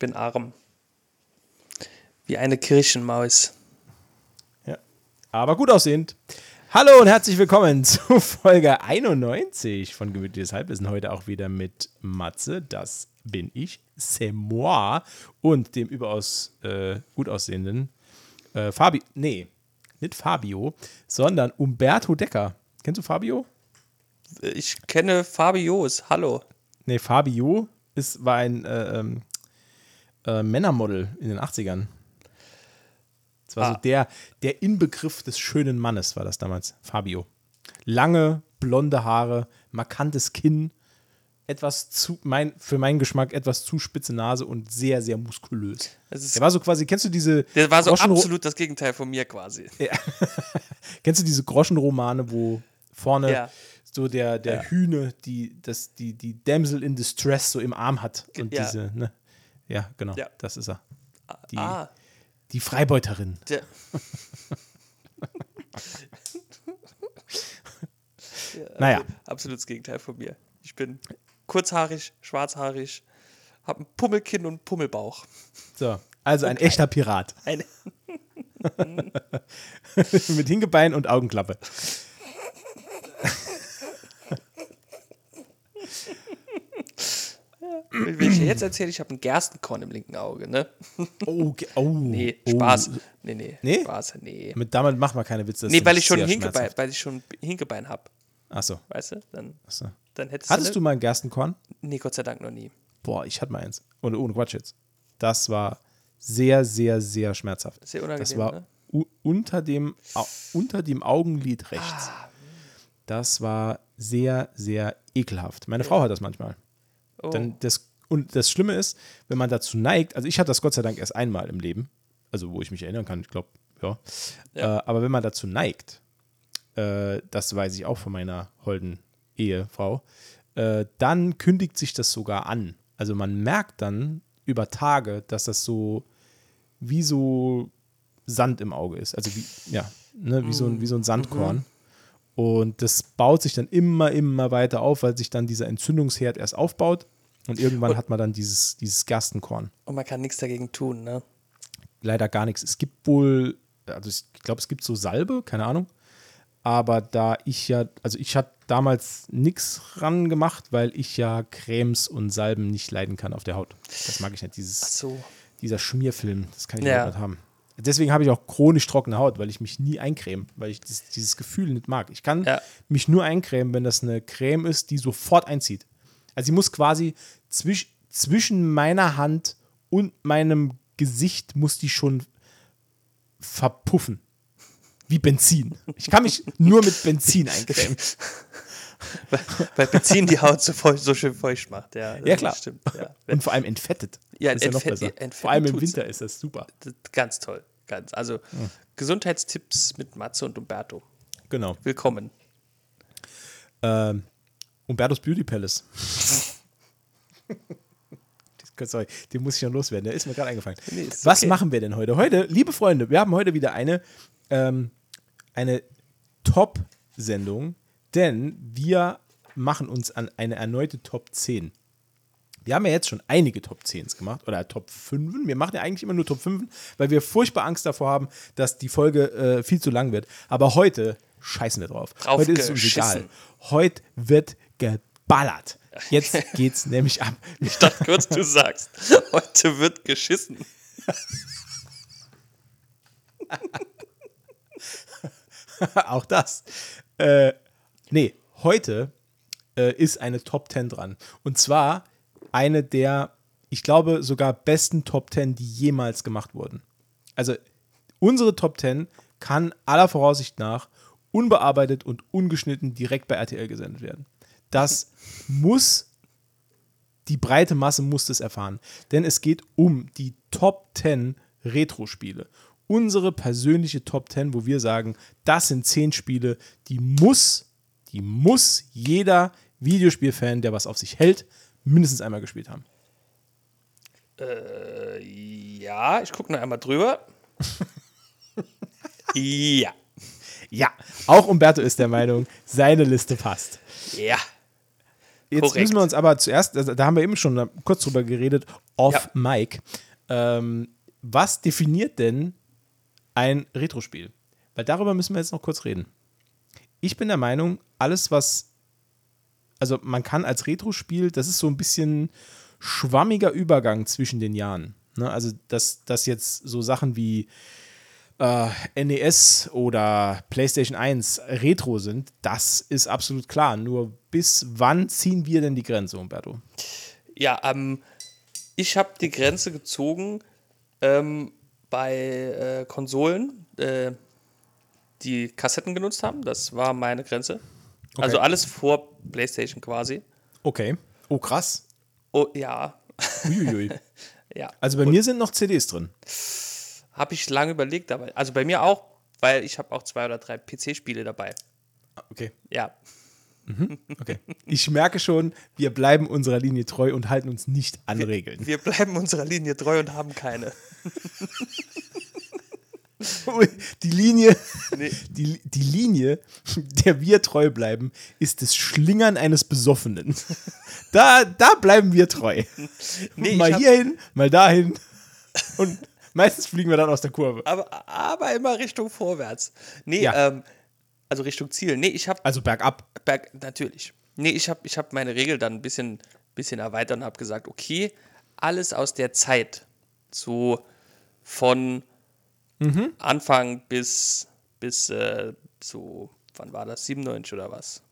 bin arm. Wie eine Kirchenmaus. Ja. Aber gut aussehend. Hallo und herzlich willkommen zu Folge 91 von Gemütliches Halbwissen. Heute auch wieder mit Matze, das bin ich, c'est moi und dem überaus äh, gut aussehenden äh, Fabi, nee, nicht Fabio, sondern Umberto Decker. Kennst du Fabio? Ich kenne Fabios, hallo. Nee, Fabio ist, war ein äh, ähm, äh, Männermodel in den 80ern. Das war Ah. so der, der Inbegriff des schönen Mannes, war das damals. Fabio. Lange, blonde Haare, markantes Kinn, etwas zu, mein, für meinen Geschmack etwas zu spitze Nase und sehr, sehr muskulös. Der war so quasi, kennst du diese Der war so Groschenro- absolut das Gegenteil von mir quasi. Kennst du diese Groschenromane, wo vorne Ja. so der, der Hühne, die, das, die, die Damsel in Distress so im Arm hat und Ja. diese, ne? Ja, genau, Ja. das ist er. Die, ah, die Freibeuterin. der. ja, Naja. Absolut das Gegenteil von mir. Ich bin kurzhaarig, schwarzhaarig, habe ein Pummelkinn und einen Pummelbauch. So, also ein echter Pirat. Ein, Mit Hingebein und Augenklappe. Wenn ich dir jetzt erzähle, ich habe ein Gerstenkorn im linken Auge, ne? Oh, oh, Nee, oh. Spaß. Nee, nee, Nee? Spaß, nee. Mit damit machen wir keine Witze. das Nee, weil ich schon Hinkebein, weil ich schon Hinkebein habe, Achso, weißt du? Dann, achso. dann hättest Hattest du, du mal ein Gerstenkorn? Nee, Gott sei Dank noch nie. Boah, ich hatte mal eins. Und ohne Quatsch jetzt. Das war sehr, sehr, sehr schmerzhaft. Sehr unangenehm, Das war ne? unter, dem, unter dem Augenlid rechts. Ah. Das war sehr, sehr ekelhaft. Meine Frau hat das manchmal. Oh. Dann das, und das Schlimme ist, wenn man dazu neigt, also ich hatte das Gott sei Dank erst einmal im Leben, also wo ich mich erinnern kann, ich glaube, ja. Ja. Äh, aber wenn man dazu neigt, äh, das weiß ich auch von meiner holden Ehefrau, äh, dann kündigt sich das sogar an. Also man merkt dann über Tage, dass das so wie so Sand im Auge ist. Also wie, ja, ne, wie, so ein, wie so ein Sandkorn. Und das baut sich dann immer, immer weiter auf, weil sich dann dieser Entzündungsherd erst aufbaut. Und irgendwann hat man dann dieses, dieses Gerstenkorn. Und man kann nichts dagegen tun, ne? Leider gar nichts. Es gibt wohl, also ich glaube, es gibt so Salbe, keine Ahnung. Aber da ich ja, also ich hatte damals nichts ran gemacht, weil ich ja Cremes und Salben nicht leiden kann auf der Haut. Das mag ich nicht, dieses, So. dieser Schmierfilm, das kann ich Ja. nicht haben. Deswegen habe ich auch chronisch trockene Haut, weil ich mich nie eincreme, weil ich das, dieses Gefühl nicht mag. Ich kann Ja. mich nur eincremen, wenn das eine Creme ist, die sofort einzieht. Also sie muss quasi zwisch, zwischen meiner Hand und meinem Gesicht muss die schon verpuffen. Wie Benzin. Ich kann mich nur mit Benzin eincremen. Weil Benzin die Haut so, feucht, so schön feucht macht, ja. Ja, klar. Stimmt, ja. Und vor allem entfettet. Ja, das ist ja noch entfett- besser. Vor allem im. Winter ist das super. Ganz toll. Ganz. Also Gesundheitstipps mit Matze und Umberto. Genau. Willkommen. Ähm, Umbertos Beauty Palace. Sorry, den muss ich noch loswerden. Der ist mir gerade eingefallen. Nee, Was okay. machen wir denn heute? Heute, liebe Freunde, wir haben heute wieder eine, ähm, eine Top-Sendung, denn wir machen uns an eine erneute Top 10. Wir haben ja jetzt schon einige Top 10s gemacht oder Top 5. Wir machen ja eigentlich immer nur Top 5, weil wir furchtbar Angst davor haben, dass die Folge äh, viel zu lang wird. Aber heute scheißen wir drauf. Drauf heute ist es uns egal. Heute wird geballert. Jetzt geht's nämlich ab. Ich dachte kurz, du sagst, heute wird geschissen. Auch das. Äh, nee, heute äh, ist eine Top 10 dran. Und zwar eine der, ich glaube, sogar besten Top 10, die jemals gemacht wurden. Also unsere Top 10 kann aller Voraussicht nach unbearbeitet und ungeschnitten direkt bei RTL gesendet werden. Das muss, die breite Masse muss das erfahren. Denn es geht um die Top 10 Retro-Spiele. Unsere persönliche Top 10, wo wir sagen, das sind 10 Spiele, die muss, die muss jeder Videospielfan, der was auf sich hält, mindestens einmal gespielt haben. Äh, ja, ich gucke noch einmal drüber. ja. Ja, auch Umberto ist der Meinung, seine Liste passt. Ja. Jetzt Korrekt. müssen wir uns aber zuerst, also da haben wir eben schon kurz drüber geredet, off Ja. Mic. Ähm, was definiert denn ein Retro-Spiel? Weil darüber müssen wir jetzt noch kurz reden. Ich bin der Meinung, alles, was, also man kann als Retro-Spiel, das ist so ein bisschen schwammiger Übergang zwischen den Jahren. Ne? Also, dass, dass jetzt so Sachen wie äh, NES oder PlayStation 1 Retro sind, das ist absolut klar. Nur bis wann ziehen wir denn die Grenze, Umberto? Ja, ähm, ich habe die Grenze gezogen ähm, bei äh, Konsolen, äh, die Kassetten genutzt haben. Das war meine Grenze. Also alles vor PlayStation quasi. Okay. Oh, krass. Oh, ja, Uiuiui. ja. Also bei mir sind noch CDs drin. Habe ich lange überlegt, aber also bei mir auch, weil ich habe auch zwei oder drei PC-Spiele dabei. Okay. Ja, Okay. Ich merke schon, wir bleiben unserer Linie treu und halten uns nicht an Regeln. wir bleiben unserer Linie treu und haben keine. Die Linie, Nee. die, die Linie, der wir treu bleiben, ist das Schlingern eines Besoffenen. Da, da bleiben wir treu. Nee, mal hierhin, mal dahin. Und meistens fliegen wir dann aus der Kurve. Aber, aber immer Richtung vorwärts. Nee, Ja. ähm, also Richtung Ziel. Nee, ich habe Also bergab. Berg, natürlich. Nee, ich habe ich hab meine Regel dann ein bisschen, bisschen erweitert und habe gesagt, okay, alles aus der Zeit, so von Mhm. Anfang bis, bis äh, so, wann war das, 97 oder was?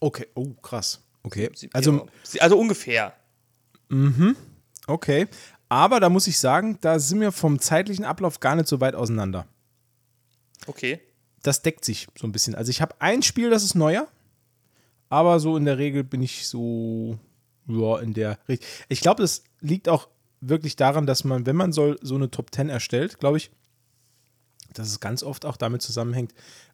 Okay, oh, krass. Okay. Also, ja, also ungefähr. okay. Aber da muss ich sagen, da sind wir vom zeitlichen Ablauf gar nicht so weit auseinander. Okay. das deckt sich so ein bisschen. Also ich habe ein Spiel, das ist neuer, aber so in der Regel bin ich so ja, in der Richt- Ich glaube, das liegt auch wirklich daran, dass man, wenn man so, so eine Top 10 erstellt, glaube ich, dass es ganz oft auch damit zusammenhängt,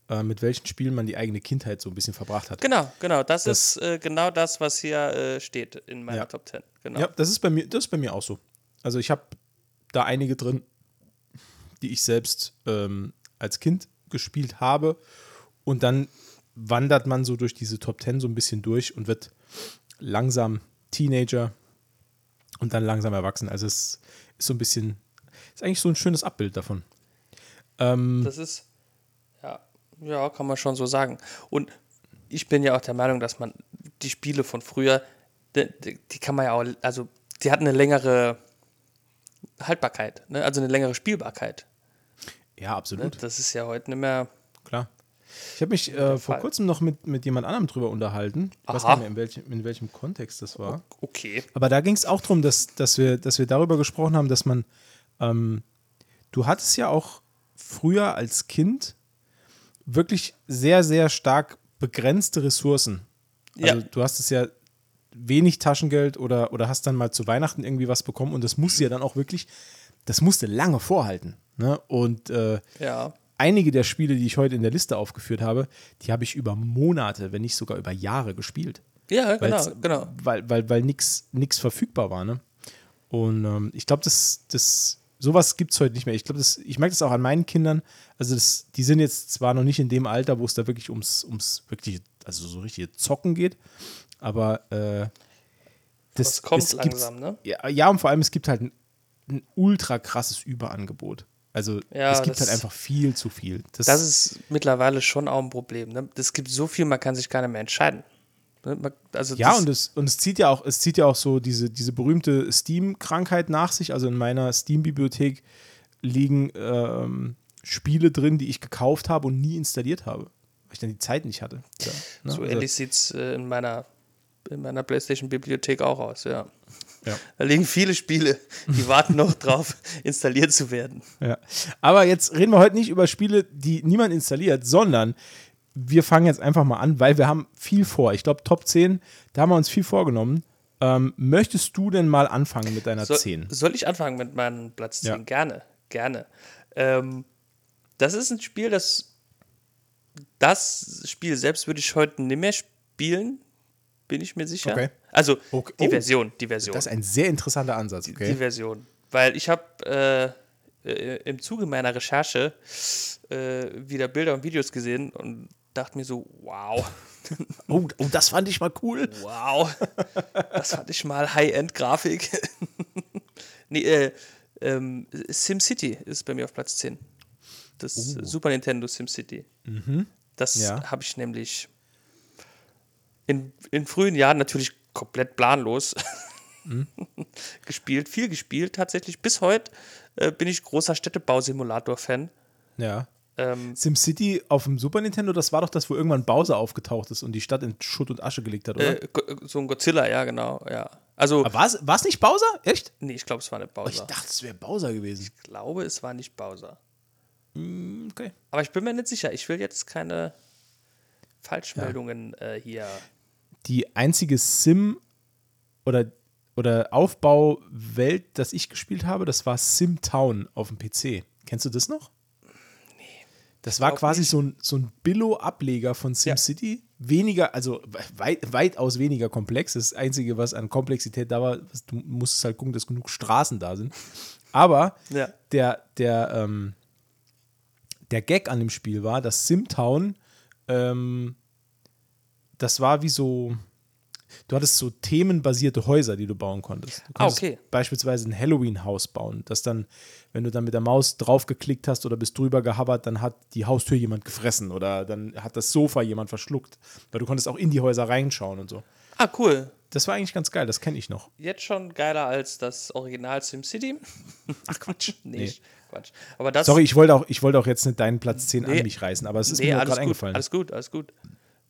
äh, mit welchen Spielen man die eigene Kindheit so ein bisschen verbracht hat. Genau, genau. Das, Das- ist äh, genau das, was hier äh, steht in meiner Ja. Top 10. Genau. Ja, das ist bei mir, das ist bei mir auch so. Also ich habe da einige drin, die ich selbst ähm, als Kind gespielt habe. Und dann wandert man so durch diese Top 10 so ein bisschen durch und wird langsam Teenager und dann langsam erwachsen. Also es ist so ein bisschen, ist eigentlich so ein schönes Abbild davon. Ähm, Das ist, ja, ja, kann man schon so sagen. Und ich bin ja auch der Meinung, dass man die Spiele von früher, die, die, kann man ja auch, also die hatten eine längere Haltbarkeit, ne? also eine längere Spielbarkeit. ja, Ne? absolut. Das ist ja heute nicht mehr. Klar. Ich habe mich äh, vor kurzem noch mit, mit jemand anderem drüber unterhalten. Ich weiß Aha. nicht mehr, in welchem, in welchem Kontext das war. Okay. Aber da ging es auch darum, dass, dass, wir, dass wir darüber gesprochen haben, dass man, ähm, du hattest ja auch früher als Kind wirklich sehr, sehr stark begrenzte Ressourcen. Also Ja. du hast es ja wenig Taschengeld oder, oder hast dann mal zu Weihnachten irgendwie was bekommen und das musste ja dann auch wirklich, das musste lange vorhalten. Ne? Und äh, Ja. einige der Spiele, die ich heute in der Liste aufgeführt habe, die habe ich über Monate, wenn nicht sogar über Jahre gespielt Ja, genau, genau. weil, weil, weil nichts verfügbar war. Ne? Und ähm, ich glaube, das, das, sowas gibt es heute nicht mehr. Ich glaube, ich merke das auch an meinen Kindern. Also, das, die sind jetzt zwar noch nicht in dem Alter, wo es da wirklich ums, ums wirklich, also so richtige Zocken geht, aber äh, das Das kommt langsam, ne? Ja, ja, und vor allem, es gibt halt ein, ein ultra krasses Überangebot. Also, Ja, es gibt halt einfach viel zu viel. Das, Das ist mittlerweile schon auch ein Problem. Ne? Es gibt so viel, man kann sich gar nicht mehr entscheiden. Ne? Also Ja, und es, und es zieht ja auch, es zieht ja auch so diese, diese berühmte Steam-Krankheit nach sich. Also in meiner Steam-Bibliothek liegen ähm, Spiele drin, die ich gekauft habe und nie installiert habe, weil ich dann die Zeit nicht hatte. Ja, ne? so Also, ähnlich sieht es äh, in meiner, in meiner PlayStation-Bibliothek auch aus, ja. Ja. Da liegen viele Spiele, die warten noch drauf, installiert zu werden. Ja. Aber jetzt reden wir heute nicht über Spiele, die niemand installiert, sondern wir fangen jetzt einfach mal an, weil wir haben viel vor. Ich glaube, Top 10, da haben wir uns viel vorgenommen. Ähm, möchtest du denn mal anfangen mit deiner So, 10? soll ich anfangen mit meinem Platz 10? Ja. Gerne, gerne. Ähm, das ist ein Spiel, das das Spiel selbst würde ich heute nicht mehr spielen, bin ich mir sicher. Okay. Also Okay. die Oh. Version, die Version. Das ist ein sehr interessanter Ansatz, Die okay? Version. Weil ich habe, äh, äh, im Zuge meiner Recherche äh, wieder Bilder und Videos gesehen und dachte mir so, wow. Oh, oh, das fand ich mal cool. Wow. Das fand ich mal High-End-Grafik. nee, äh, ähm, SimCity ist bei mir auf Platz 10. Das Super Nintendo SimCity. Das Ja. habe ich nämlich in, in frühen Jahren natürlich komplett planlos gespielt, viel gespielt tatsächlich. Bis heute äh, bin ich großer Städtebausimulator-Fan. Ja. Ähm, SimCity auf dem Super Nintendo, das war doch das, wo irgendwann Bowser aufgetaucht ist und die Stadt in Schutt und Asche gelegt hat, oder? äh, Go- so ein Godzilla, ja, genau, ja. Also, war es nicht Bowser? Echt? nee, ich glaube, es war nicht Ich Bowser. dachte, es wäre Bowser gewesen. Ich glaube, es war nicht Bowser. Okay. Aber ich bin mir nicht sicher. Ich will jetzt keine Falschmeldungen äh, hier. Die einzige Sim oder, oder Aufbauwelt, das ich gespielt habe, das war SimTown auf dem PC. Kennst du das noch? Das war quasi nicht. so ein, so ein Billo-Ableger von SimCity. Weniger, also weit, weitaus weniger komplex. Das Einzige, was an Komplexität da war, was, du musstest halt gucken, dass genug Straßen da sind. Aber Ja. der, der, ähm, der Gag an dem Spiel war, dass SimTown, ähm, das war wie so, du hattest so themenbasierte Häuser, die du bauen konntest. Du Ah, konntest okay. beispielsweise ein Halloween-Haus bauen, das dann, wenn du dann mit der Maus draufgeklickt hast oder bist drüber gehabert, dann hat die Haustür jemand gefressen oder dann hat das Sofa jemand verschluckt. Weil du konntest auch in die Häuser reinschauen und so. Ah, cool. Das war eigentlich ganz geil, das kenne ich noch. Jetzt schon geiler als das Original SimCity. Ach Quatsch. Nee, Nee. Quatsch. Aber das. Sorry, ich wollte auch, ich wollte auch jetzt nicht deinen Platz 10 Nee. an mich reißen, aber es ist nee, mir gerade gut, eingefallen. alles gut, alles gut.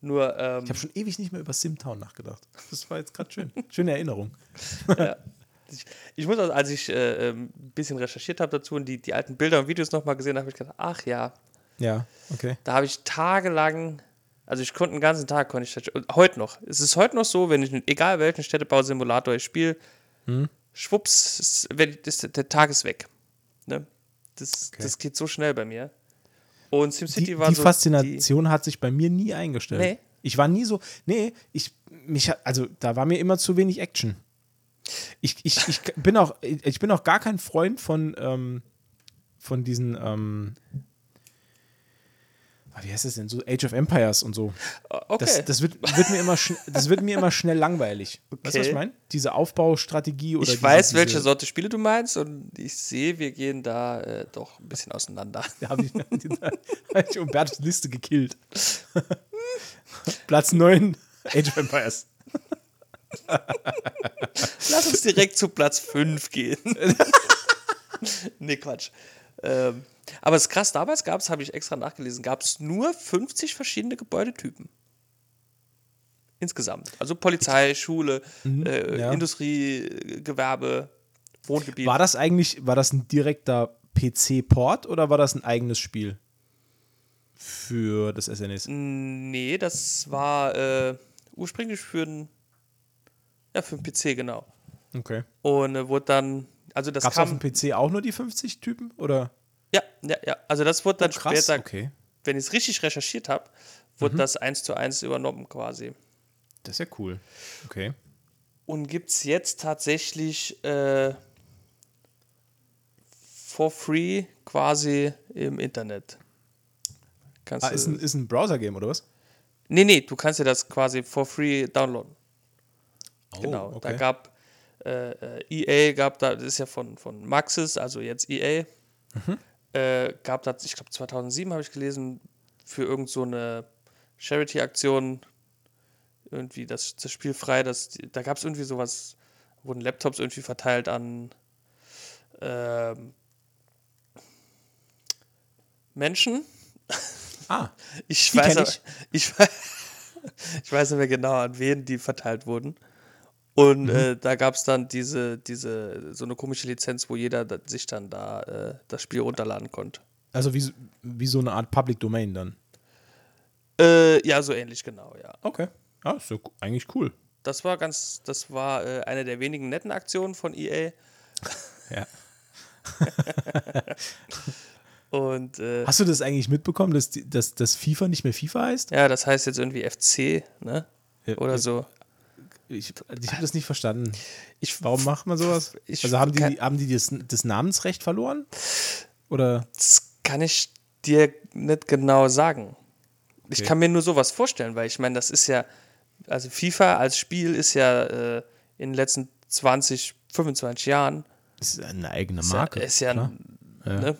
Nur, ähm, Ich habe schon ewig nicht mehr über Simtown nachgedacht. Das war jetzt gerade schön. Schöne Erinnerung. ich, ich muss, also, als ich äh, ähm, ein bisschen recherchiert habe dazu und die, die alten Bilder und Videos nochmal gesehen habe, habe ich gedacht, ach ja, Ja, okay. Da habe ich tagelang, also ich konnte den ganzen Tag, konnte ich heute noch. Es ist heute noch so, wenn ich, egal welchen Städtebausimulator ich spiele, Hm? schwupps, ist, wenn, ist, der Tag ist weg. Ne? Das, Okay. das geht so schnell bei mir. Und SimCity Die, war die so. Faszination hat sich bei mir nie eingestellt. Nee? Ich war nie so, nee, ich, mich, also da war mir immer zu wenig Action. Ich, ich, ich bin auch, ich bin auch gar kein Freund von, ähm, von diesen, ähm, wie heißt das denn, so Age of Empires und so. Okay. Das, das, wird, wird mir immer das wird mir immer schnell langweilig. Weißt du, was ich Okay. meine? Diese Aufbaustrategie oder ich diese, weiß, diese, welche Sorte Spiele du meinst und ich sehe, wir gehen da äh, doch ein bisschen auseinander. Da habe ich, hab ich Umbertos Liste gekillt. Platz 9, Age of Empires. Lass uns direkt zu Platz 5 gehen. nee, Quatsch. Ähm, aber es ist krass, damals gab es, habe ich extra nachgelesen, gab es nur 50 verschiedene Gebäudetypen. Insgesamt. Also Polizei, Schule, äh, Mhm, ja. Industrie, äh, Gewerbe, Wohngebiet. War das eigentlich, war das ein direkter PC-Port oder war das ein eigenes Spiel für das SNES? Nee, das war äh, ursprünglich für einen ja, für einen PC, genau. Okay. Und äh, wurde dann, also das Gab es auf kam, dem PC auch nur die 50 Typen? Oder? Ja, ja, ja, also das wurde dann später okay. wenn ich es richtig recherchiert habe, wurde das eins zu eins übernommen quasi. Das ist ja cool. Okay. Und gibt es jetzt tatsächlich äh, for free quasi im Internet. Kannst Ah, ist ein, ist ein Browser-Game oder was? nee, nee, du kannst dir das quasi for free downloaden. genau. Oh, Da okay. gab äh, äh, EA, gab da, das ist ja von, von Maxis, also jetzt EA, Mhm. Äh, gab da, ich glaube 2007 habe ich gelesen, für irgend so eine Charity-Aktion irgendwie das, das Spiel frei, das, da gab es irgendwie sowas, wurden Laptops irgendwie verteilt an ähm, Menschen. Ah, Ich weiß, ich. ich. weiß, ich weiß nicht mehr genau, an wen die verteilt wurden. Und Mhm. äh, da gab es dann diese, diese, so eine komische Lizenz, wo jeder da, sich dann da äh, das Spiel runterladen konnte. also wie, wie so eine Art Public Domain dann. Äh, ja, so ähnlich, genau, ja. Okay. Ah, ist ja eigentlich cool. Das war ganz, das war äh, eine der wenigen netten Aktionen von EA. Ja. Und äh, Hast du das eigentlich mitbekommen, dass, dass, dass FIFA nicht mehr FIFA heißt? ja, das heißt jetzt irgendwie FC, ne? Oder so. Ich, ich habe das nicht verstanden. Ich, Warum macht man sowas? Ich- also haben die, haben die das, das Namensrecht verloren? Oder? Das kann ich dir nicht genau sagen. Ich Okay. kann mir nur sowas vorstellen, weil ich meine, das ist ja, also FIFA als Spiel ist ja äh, in den letzten 20, 25 Jahren Das ist eine eigene ist ja- Marke. ist ja, klar. ne?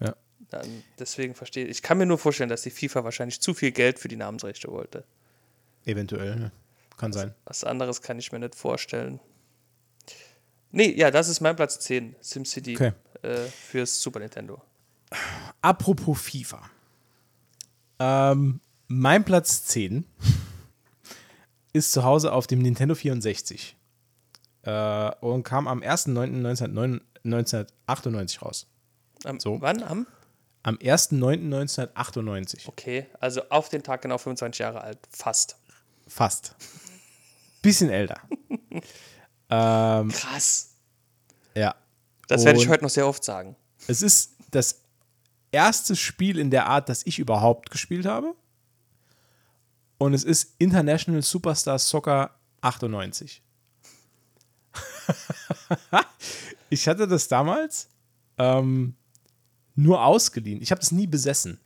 Ja. Deswegen verstehe ich. Ich kann mir nur vorstellen, dass die FIFA wahrscheinlich zu viel Geld für die Namensrechte wollte. Eventuell, ja. Kann sein. Was anderes kann ich mir nicht vorstellen. Nee, ja, das ist mein Platz 10, SimCity Okay. äh, fürs Super Nintendo. Apropos FIFA. Ähm, mein Platz 10 ist zu Hause auf dem Nintendo 64 äh, und kam am 1.9.1998 raus. Am, So. Wann? Am? Am 1.9.1998. Okay, also auf den Tag genau 25 Jahre alt. Fast. Fast. Bisschen älter. ähm, Krass. ja. Das werde ich heute noch sehr oft sagen. Es ist das erste Spiel in der Art, das ich überhaupt gespielt habe. Und es ist International Superstar Soccer 98. ich hatte das damals ähm, nur ausgeliehen. Ich habe das nie besessen.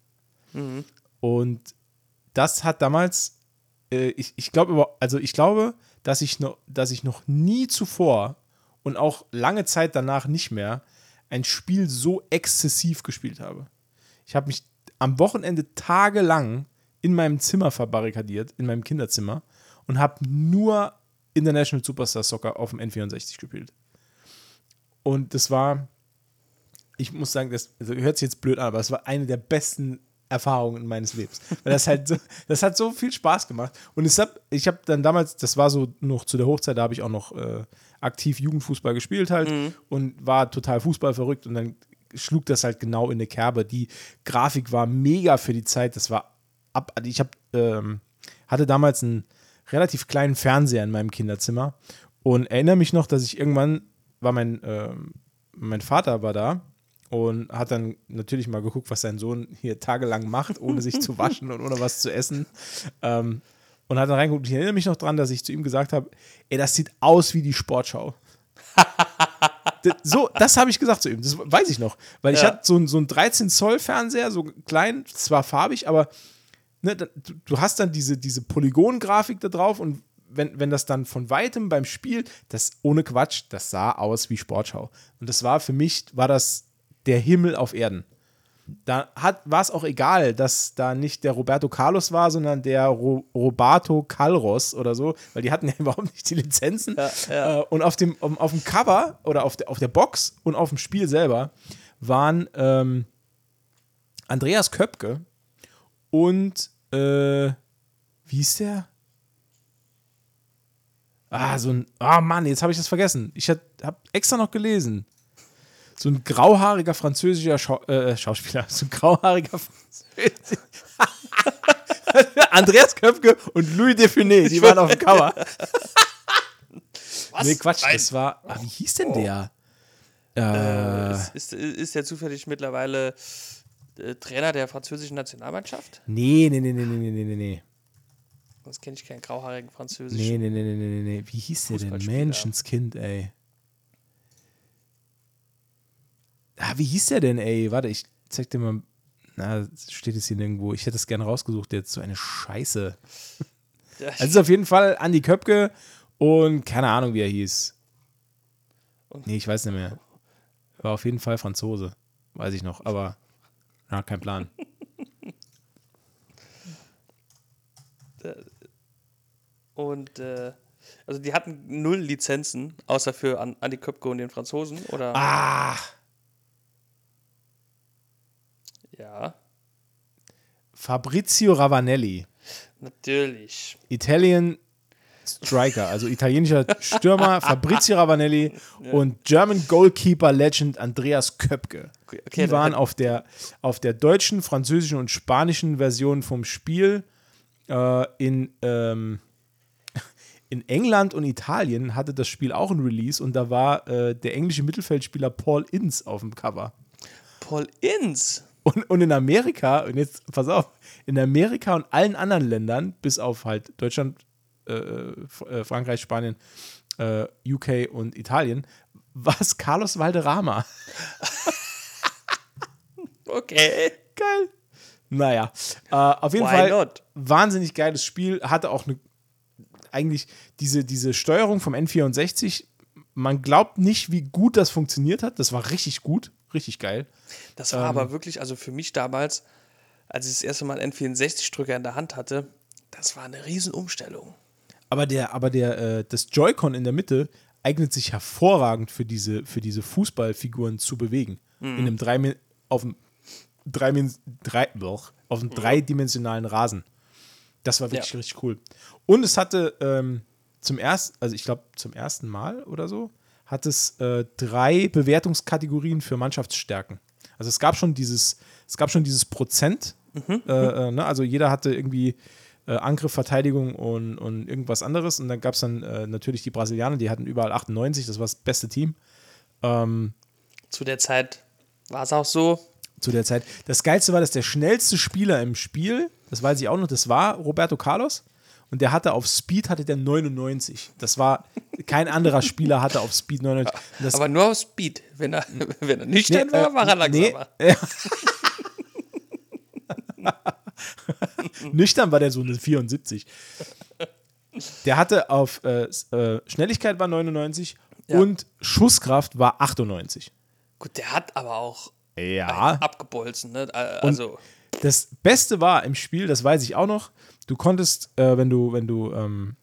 Und das hat damals, äh, ich, ich glaube, also ich glaube, dass ich noch, dass ich noch nie zuvor und auch lange Zeit danach nicht mehr ein Spiel so exzessiv gespielt habe. Ich habe mich am Wochenende tagelang in meinem Zimmer verbarrikadiert, in meinem Kinderzimmer und habe nur International Superstar Soccer auf dem N64 gespielt. Und das war, ich muss sagen, das hört sich jetzt blöd an, aber es war eine der besten Erfahrungen meines Lebens. Weil das halt so, das hat so viel Spaß gemacht. Und ich habe ich hab dann damals, das war so noch zu der Hochzeit, da habe ich auch noch äh, aktiv Jugendfußball gespielt halt und war total Fußball verrückt und dann schlug das halt genau in eine Kerbe. Die Grafik war mega für die Zeit. Das war ab. Ich hab, ähm, hatte damals einen relativ kleinen Fernseher in meinem Kinderzimmer und erinnere mich noch, dass ich irgendwann war mein, ähm, mein Vater war da und hat dann natürlich mal geguckt, was sein Sohn hier tagelang macht, ohne sich zu waschen und ohne was zu essen. Ähm, und hat dann reingeguckt. Ich erinnere mich noch dran, dass ich zu ihm gesagt habe: Ey, das sieht aus wie die Sportschau. So, das habe ich gesagt zu ihm. Das weiß ich noch. Weil ich Ja. hatte so, ein- so einen 13-Zoll-Fernseher, so klein, zwar farbig, aber ne, du hast dann diese, diese Polygon-Grafik da drauf und wenn, wenn das dann von weitem beim Spiel, das ohne Quatsch, das sah aus wie Sportschau. Und das war für mich, war das der Himmel auf Erden. Da hat- war es auch egal, dass da nicht der Roberto Carlos war, sondern der Ro Roberto Calros oder so, weil die hatten ja überhaupt nicht die Lizenzen. ja. Äh, und auf dem, um, auf dem Cover oder auf der, auf der Box und auf dem Spiel selber waren ähm, Andreas Köpke und äh, wie hieß der? Ah, so ein. Ah, Mann, jetzt habe ich das vergessen. Ich habe extra noch gelesen. So ein grauhaariger französischer Schau äh, Schauspieler. So ein grauhaariger französischer. Andreas Köpke und Louis Define, die waren auf dem Cover. Was? Nee, Quatsch, Nein. das war. Ah, wie hieß denn der? Äh, Äh, ist, ist, ist der zufällig mittlerweile äh, Trainer der französischen Nationalmannschaft? nee, nee, nee, nee, nee, nee, nee, nee. Sonst kenne ich keinen grauhaarigen französischen. Nee, nee, nee, nee, nee, nee. Wie hieß der denn? Menschenskind, ey. Ah, wie hieß der denn, ey? Warte, ich zeig dir mal. Na, steht es hier nirgendwo. Ich hätte es gerne rausgesucht, jetzt so eine Scheiße. Ja, Also es ist auf jeden Fall Andi Köpke und keine Ahnung, wie er hieß. Nee, ich weiß nicht mehr. War auf jeden Fall Franzose. Weiß ich noch, aber ja, kein Plan. Und äh, also die hatten null Lizenzen, außer für An Andi Köpke und den Franzosen, oder? Ah, Ja, Fabrizio Ravanelli. natürlich. Italian Striker, also italienischer Stürmer Fabrizio Ravanelli und German Goalkeeper Legend Andreas Köpke. Okay, okay, Die waren auf der, auf der deutschen, französischen und spanischen Version vom Spiel. Äh, in, ähm, in England und Italien hatte das Spiel auch ein Release und da war äh, der englische Mittelfeldspieler Paul Ince auf dem Cover. Paul Inz. Und, und in Amerika, und jetzt pass auf, in Amerika und allen anderen Ländern, bis auf halt Deutschland, äh, äh, Frankreich, Spanien, äh, UK und Italien, war es Carlos Valderrama. Okay. Geil. Naja, äh, auf jeden Why Fall not? wahnsinnig geiles Spiel. Hatte auch eine, eigentlich diese, diese Steuerung vom N64. Man glaubt nicht, wie gut das funktioniert hat. Das war richtig gut, richtig geil. Das war aber wirklich, also für mich damals, als ich das erste Mal einen N64-Drücker in der Hand hatte, das war eine Riesenumstellung. Aber der, aber der, äh, das Joy-Con in der Mitte eignet sich hervorragend für diese, für diese Fußballfiguren zu bewegen. In einem drei, auf einem drei, drei, doch, auf einem dreidimensionalen Rasen. Das war wirklich Ja. richtig cool. Und es hatte ähm, zum ersten, also ich glaube zum ersten Mal oder so, hat es äh, drei Bewertungskategorien für Mannschaftsstärken. Also es gab schon dieses, es gab schon dieses Prozent. Äh, äh, ne? Also jeder hatte irgendwie äh, Angriff, Verteidigung und, und irgendwas anderes. Und dann gab es dann äh, natürlich die Brasilianer, die hatten überall 98, das war das beste Team. Zu der Zeit war es auch so. zu der Zeit. Das Geilste war, dass der schnellste Spieler im Spiel, das weiß ich auch noch, das war Roberto Carlos. Und der hatte auf Speed hatte der 99. Das war, kein anderer Spieler hatte auf Speed 99. Und das, Aber nur auf Speed. Wenn er, wenn er nüchtern Nee, war, äh, war er nee, langsamer. nüchtern war der so eine 74. Der hatte auf äh, äh, Schnelligkeit war 99 Ja. und Schusskraft war 98. Gut, der hat aber auch Ja. abgebolzen. Ne? Äh, Also, Das Beste war im Spiel, das weiß ich auch noch, du konntest, äh, wenn du, wenn du, ähm,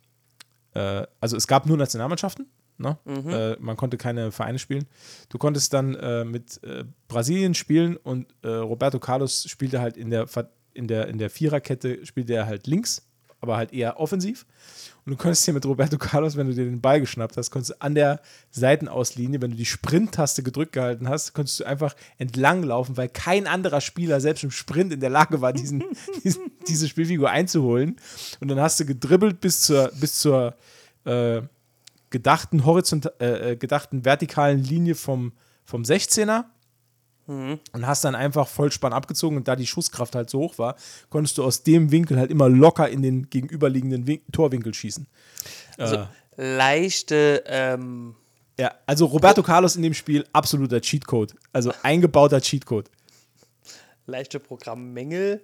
äh, also es gab nur Nationalmannschaften, ne? äh, man konnte keine Vereine spielen. Du konntest dann äh, mit äh, Brasilien spielen und äh, Roberto Carlos spielte halt in der, in der, in der Viererkette, spielte er halt links, aber halt eher offensiv. Und du konntest hier mit Roberto Carlos, wenn du dir den Ball geschnappt hast, konntest du an der Seitenauslinie, wenn du die Sprint-Taste gedrückt gehalten hast, konntest du einfach entlang laufen, weil kein anderer Spieler selbst im Sprint in der Lage war, diesen, diesen, diese Spielfigur einzuholen. Und dann hast du gedribbelt bis zur, bis zur äh, gedachten, horizont äh, äh, gedachten vertikalen Linie vom, vom 16er und hast dann einfach Vollspann abgezogen und da die Schusskraft halt so hoch war, konntest du aus dem Winkel halt immer locker in den gegenüberliegenden Win Torwinkel schießen. also leichte, ähm, Ja, also Roberto Carlos in dem Spiel absoluter Cheatcode, also eingebauter Cheatcode. leichte Programmmängel,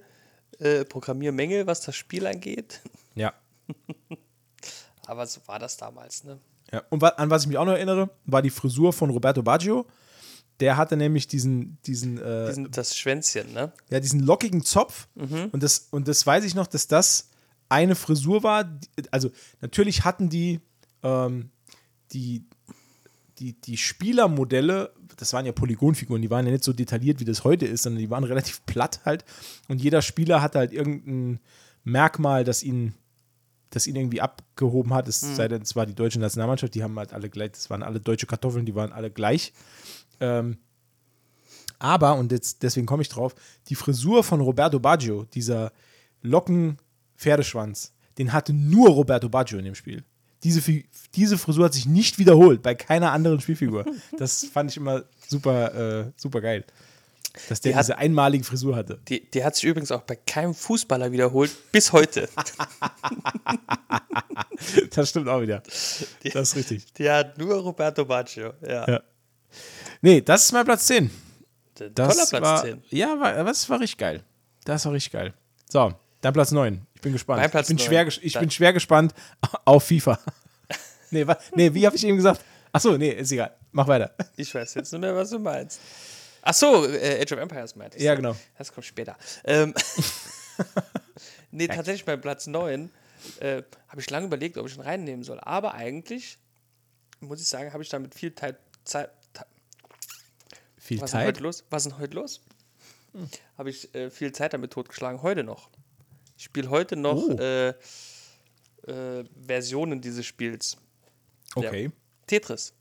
äh, Programmiermängel, was das Spiel angeht. Ja. Aber so war das damals, ne? ja. Und an was ich mich auch noch erinnere, war die Frisur von Roberto Baggio. Der hatte nämlich diesen, diesen, äh, Diesen, das Schwänzchen, ne? ja, diesen lockigen Zopf. Und, das, und das weiß ich noch, dass das eine Frisur war. Also natürlich hatten die, ähm, die, die, die Spielermodelle, das waren ja Polygonfiguren, die waren ja nicht so detailliert, wie das heute ist, sondern die waren relativ platt halt. Und jeder Spieler hatte halt irgendein Merkmal, das ihn, das ihn irgendwie abgehoben hat. Es sei denn, es war die deutsche Nationalmannschaft, die haben halt alle gleich, das waren alle deutsche Kartoffeln, die waren alle gleich. Ähm, aber, und jetzt, deswegen komme ich drauf, die Frisur von Roberto Baggio, dieser Locken-Pferdeschwanz, den hatte nur Roberto Baggio in dem Spiel. Diese, diese Frisur hat sich nicht wiederholt bei keiner anderen Spielfigur. Das fand ich immer super, äh, super geil. Dass der Die hat- diese einmalige Frisur hatte. Die, die hat sich übrigens auch bei keinem Fußballer wiederholt, bis heute. Das stimmt auch wieder. Das ist richtig. Die hat nur Roberto Baggio. Ja. Ja. Nee, das ist mein Platz 10. Toller Das Platz war, 10. Ja, war, das war richtig geil. Das war richtig geil. So, dein Platz 9. Ich bin gespannt. Mein Platz ich bin, 9. schwer, ich Dann- bin schwer gespannt auf FIFA. nee, wa, nee, wie habe ich eben gesagt? Achso, nee, ist egal. Mach weiter. Ich weiß jetzt nicht mehr, was du meinst. Ach so, äh, Age of Empires meintest Ja, du? genau. Das kommt später. Ähm, nee, tatsächlich bei Platz 9 äh, habe ich lange überlegt, ob ich ihn reinnehmen soll. Aber eigentlich, muss ich sagen, habe ich damit viel Zeit. Zeit Viel was ist denn Zeit. heute los? Was ist denn heute los? Habe ich äh, viel Zeit damit totgeschlagen. Heute noch. Ich spiele heute noch Oh. äh, äh, Versionen dieses Spiels. Okay. Tetris.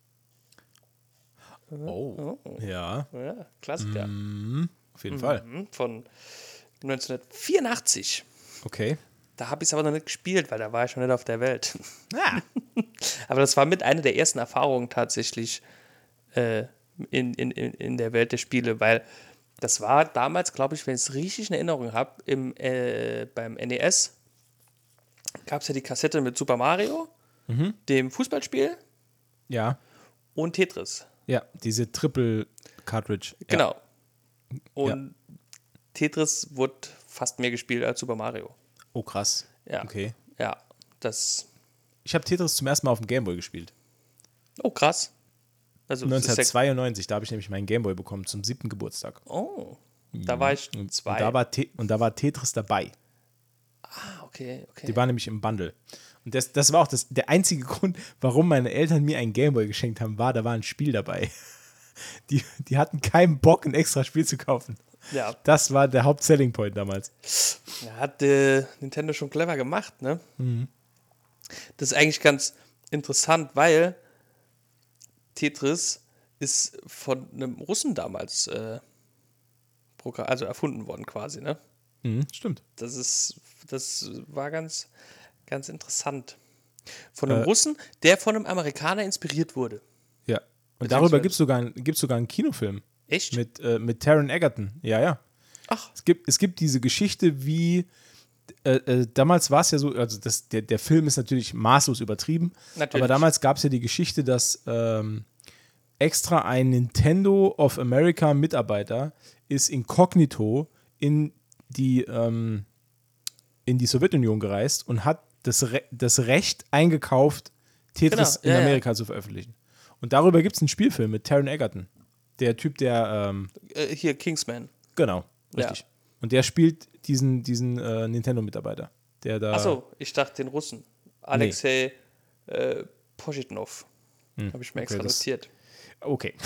Oh. Ja, Ja, Klassiker. auf jeden Fall. Mhm, Von 1984. Okay. Da habe ich es aber noch nicht gespielt, weil da war ich noch nicht auf der Welt. Ja. Aber das war mit einer der ersten Erfahrungen tatsächlich äh, in, in, in, der Welt der Spiele, weil das war damals, glaube ich, wenn ich es richtig in Erinnerung habe, im, äh, beim NES gab es ja die Kassette mit Super Mario, dem Fußballspiel Ja. und Tetris. Ja, diese Triple Cartridge. Genau. Und Tetris wurde fast mehr gespielt als Super Mario. Oh, krass. Ja. Okay. Ja, das. Ich habe Tetris zum ersten Mal auf dem Gameboy gespielt. Oh, krass. Also, das ist ja- 1992, da habe ich nämlich meinen Gameboy bekommen zum siebten Geburtstag. Oh, da war ich Und, zwei. und, da war Te und da war Tetris dabei. ah, okay, okay. Die war nämlich im Bundle. Und das, das war auch das, der einzige Grund, warum meine Eltern mir einen Gameboy geschenkt haben, war, da war ein Spiel dabei. Die, die hatten keinen Bock, ein extra Spiel zu kaufen. ja, Das war der Haupt-Selling Point damals. Ja, hat äh, Nintendo schon clever gemacht, ne? Mhm. Das ist eigentlich ganz interessant, weil Tetris ist von einem Russen damals äh, also erfunden worden quasi, ne? Mhm, stimmt. Das ist, das war ganz, ganz interessant. Von einem Äh, Russen, der von einem Amerikaner inspiriert wurde. Ja. Und darüber gibt es sogar, ein- gibt's sogar einen Kinofilm Echt? mit, äh, mit Taron Egerton. Ja, ja. Ach, Es gibt, es gibt diese Geschichte, wie äh, äh, damals war es ja so, also das, der, der Film ist natürlich maßlos übertrieben, Natürlich. aber damals gab es ja die Geschichte, dass ähm, extra ein Nintendo of America Mitarbeiter ist inkognito in die, ähm, in die Sowjetunion gereist und hat das, Re das Recht eingekauft, Tetris Genau, ja, in ja. Amerika zu veröffentlichen. Und darüber gibt es einen Spielfilm mit Taron Egerton. Der Typ, der ähm, äh, hier Kingsman. Genau, Ja. richtig. Und der spielt diesen, diesen äh, Nintendo-Mitarbeiter, der da. Achso, ich dachte den Russen. Alexei äh, Poschitnov. Habe ich mir extra Hm, das- notiert. Okay.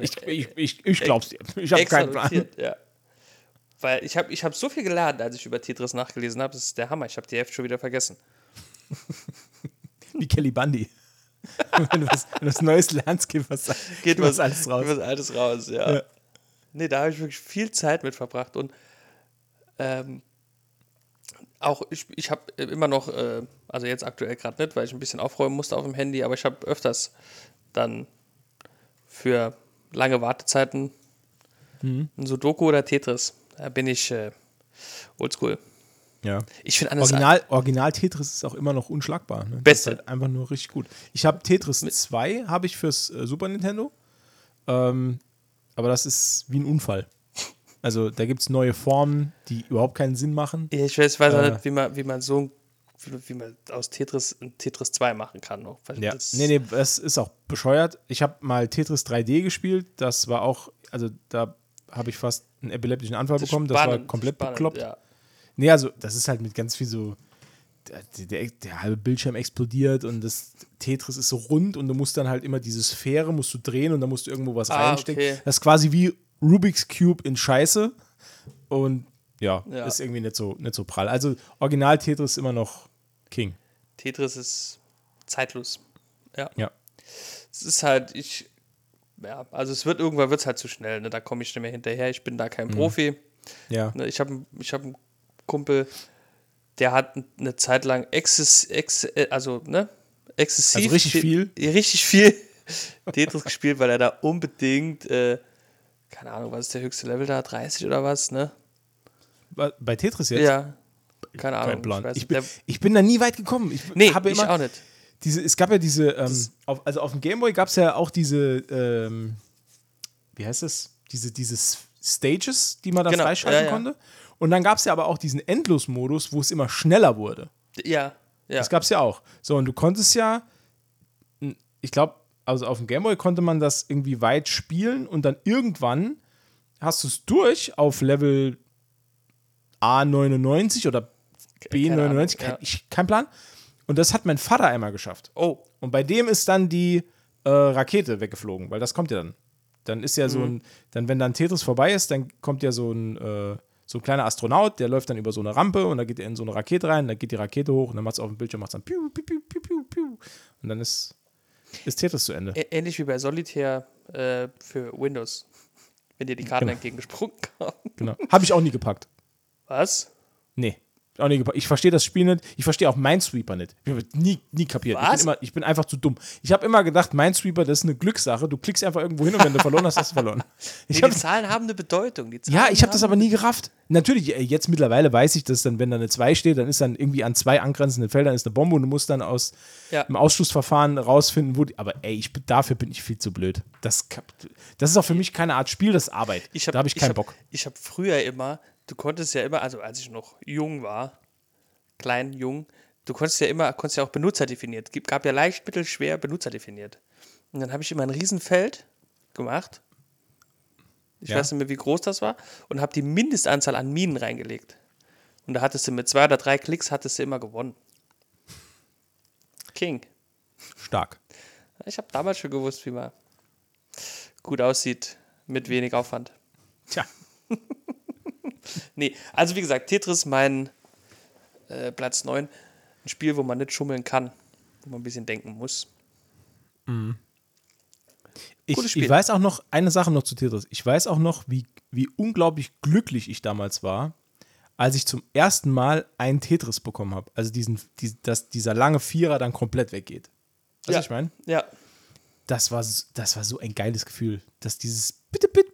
Ich, ich, ich, ich glaub's dir. Ich habe keinen Plan. ja. Weil ich habe ich hab so viel gelernt, als ich über Tetris nachgelesen habe. Das ist der Hammer. Ich habe die Hälfte schon wieder vergessen. Wie Kelly Bundy. wenn, du was, wenn du was Neues lernst, geht was, geht was alles raus. Geht was alles raus, ja. Ja. Nee, da habe ich wirklich viel Zeit mit verbracht. Und ähm, auch ich, ich habe immer noch, äh, also jetzt aktuell gerade nicht, weil ich ein bisschen aufräumen musste auf dem Handy, aber ich habe öfters dann für lange Wartezeiten Mhm. ein Sudoku oder Tetris. Da bin ich äh, oldschool. Ja. Ich finde Original, Original Tetris ist auch immer noch unschlagbar. Ne? Beste. halt einfach nur richtig gut. Ich habe Tetris 2, habe ich fürs äh, Super Nintendo. Ähm, aber das ist wie ein Unfall. Also da gibt es neue Formen, die überhaupt keinen Sinn machen. Ich weiß, weiß auch Äh. nicht, wie man, wie man so ein- wie, man aus Tetris ein Tetris 2 machen kann. Noch. Ja, nee, nee, das ist auch bescheuert. Ich habe mal Tetris 3D gespielt. Das war auch, also da habe ich fast einen epileptischen Anfall das bekommen. Das war spannend, komplett spannend, bekloppt. Ja. Nee, also das ist halt mit ganz viel so, der, der, der halbe Bildschirm explodiert und das Tetris ist so rund und du musst dann halt immer diese Sphäre, musst du drehen und dann musst du irgendwo was Ah, reinstecken. okay. Das ist quasi wie Rubik's Cube in Scheiße und ja, Ja. ist irgendwie nicht so, nicht so prall. Also Original Tetris immer noch King. Tetris ist zeitlos. Ja. Ja. Es ist halt, ich, ja, also es wird irgendwann wird es halt zu schnell, ne? Da komme ich nicht mehr hinterher. Ich bin da kein Mhm. Profi. Ja. Ne? Ich habe ich hab einen Kumpel, der hat eine Zeit lang exzess, ex, äh, also, ne? Exzessiv. Also richtig viel? Richtig viel Tetris gespielt, weil er da unbedingt, äh, keine Ahnung, was ist der höchste Level da? 30 oder was, ne? Bei Tetris jetzt? Ja. Keine Ahnung. Kein Plan. weiß Ich bin, ich bin da nie weit gekommen. Ich nee, habe ich immer auch nicht. diese, es gab ja diese, ähm, auf, also auf dem Gameboy gab es ja auch diese, ähm, wie heißt das? Diese, diese Stages, die man da Genau, freischalten ja, ja. konnte. Und dann gab es ja aber auch diesen Endlosmodus, wo es immer schneller wurde. Ja, ja. Das gab es ja auch. So, und du konntest ja, ich glaube, also auf dem Gameboy konnte man das irgendwie weit spielen und dann irgendwann hast du es durch auf Level A99 oder B99, Keine Ahnung, kein, ja. kein Plan. Und das hat mein Vater einmal geschafft. Oh, Und bei dem ist dann die äh, Rakete weggeflogen, weil das kommt ja dann. Dann ist ja Mhm. so ein, dann wenn dann Tetris vorbei ist, dann kommt ja so ein, äh, so ein kleiner Astronaut, der läuft dann über so eine Rampe und dann geht er in so eine Rakete rein, dann geht die Rakete hoch und dann macht es auf dem Bildschirm, macht dann piu, piu, piu, piu, piu, piu. Und dann ist, ist Tetris zu Ende. Ähnlich wie bei Solitär äh, für Windows. Wenn dir die Karten Genau. entgegengesprungen kamen. Genau. Habe ich auch nie gepackt. Was? Nee. Auch nie gepa- ich verstehe das Spiel nicht. Ich verstehe auch Minesweeper nicht. Ich habe nie, nie kapiert. Ich bin, immer, ich bin einfach zu dumm. Ich habe immer gedacht, Minesweeper, das ist eine Glückssache. Du klickst einfach irgendwo hin und wenn du verloren hast, hast du verloren. Ich Nee, hab, die Zahlen haben eine Bedeutung. Ja, ich habe das aber nie gerafft. Natürlich, äh, jetzt mittlerweile weiß ich, dass dann, wenn da eine 2 steht, dann ist dann irgendwie an zwei angrenzenden Feldern ist eine Bombe und du musst dann aus Ja. im Ausschlussverfahren rausfinden, wo die. Aber ey, ich, dafür bin ich viel zu blöd. Das, das ist auch für mich keine Art Spiel, das ist Arbeit. Ich hab, da habe ich keinen hab, Bock. Ich habe früher immer, du konntest ja immer, also als ich noch jung war, klein, jung, du konntest ja immer, konntest ja auch Benutzer definiert. Gib- Gab ja leicht, mittel, schwer Benutzer definiert. Und dann habe ich immer ein Riesenfeld gemacht. Ich Ja. weiß nicht mehr, wie groß das war. Und habe die Mindestanzahl an Minen reingelegt. Und da hattest du mit zwei oder drei Klicks hattest du immer gewonnen. King. Stark. Ich habe damals schon gewusst, wie man gut aussieht mit wenig Aufwand. Tja. Nee, also wie gesagt, Tetris mein äh, Platz 9. Ein Spiel, wo man nicht schummeln kann, wo man ein bisschen denken muss. Ich, Gutes Spiel. ich weiß auch noch, eine Sache noch zu Tetris. Ich weiß auch noch, wie, wie unglaublich glücklich ich damals war, als ich zum ersten Mal einen Tetris bekommen habe. Also diesen, die, dass dieser lange Vierer dann komplett weggeht. Weißt Ja. ich meine? Ja, Das war, das war so ein geiles Gefühl, dass dieses bitte, bitte,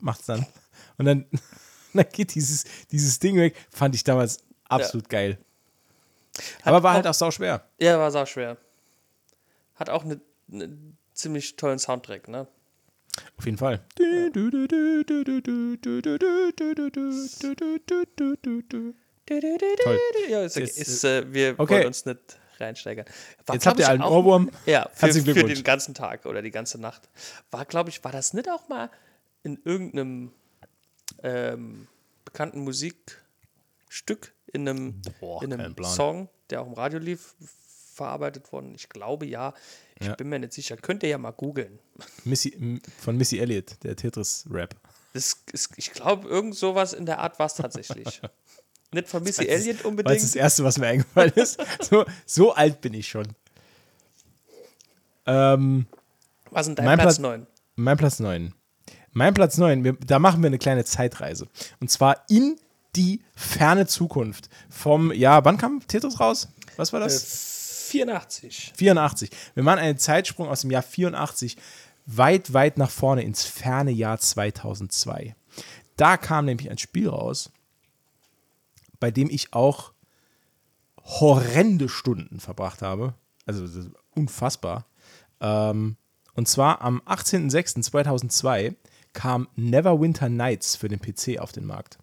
macht's dann. Und dann, dann geht dieses, dieses Ding weg. Fand ich damals absolut geil. Aber war halt auch- auch sau schwer. ja, war sau schwer. Hat auch einen eine ziemlich tollen Soundtrack, ne? Auf jeden Fall. Toll. Ja, ist, okay. Ist, äh, wir okay. wollen uns nicht reinsteigern. War, Jetzt habt ihr einen auch- Ohrwurm. Ja, für, für den ganzen Tag oder die ganze Nacht. War, glaube ich, war das nicht auch mal in irgendeinem ähm, bekannten Musikstück, in einem, Boah, in einem. Song, der auch im Radio lief, verarbeitet worden? Ich glaube ja. Ich Ja. bin mir nicht sicher. Könnt ihr ja mal googeln. Missy, von Missy Elliott, der Tetris-Rap. Das ist, ich glaube, irgend sowas in der Art war es tatsächlich. nicht von Missy Das ist- Elliott unbedingt. es das Erste, was mir eingefallen ist. So, so alt bin ich schon. Ähm, Was ist dein Platz Platz- 9? mein Platz 9. Mein Platz 9, wir, da machen wir eine kleine Zeitreise. Und zwar in die ferne Zukunft. Vom, ja, wann kam Tetris raus? Was war das? 84. 84. Wir machen einen Zeitsprung aus dem Jahr 84 weit, weit nach vorne ins ferne Jahr 2002. Da kam nämlich ein Spiel raus, bei dem ich auch horrende Stunden verbracht habe. Also das ist unfassbar. Ähm, und zwar am 18.06.2002 kam Neverwinter Nights für den PC auf den Markt.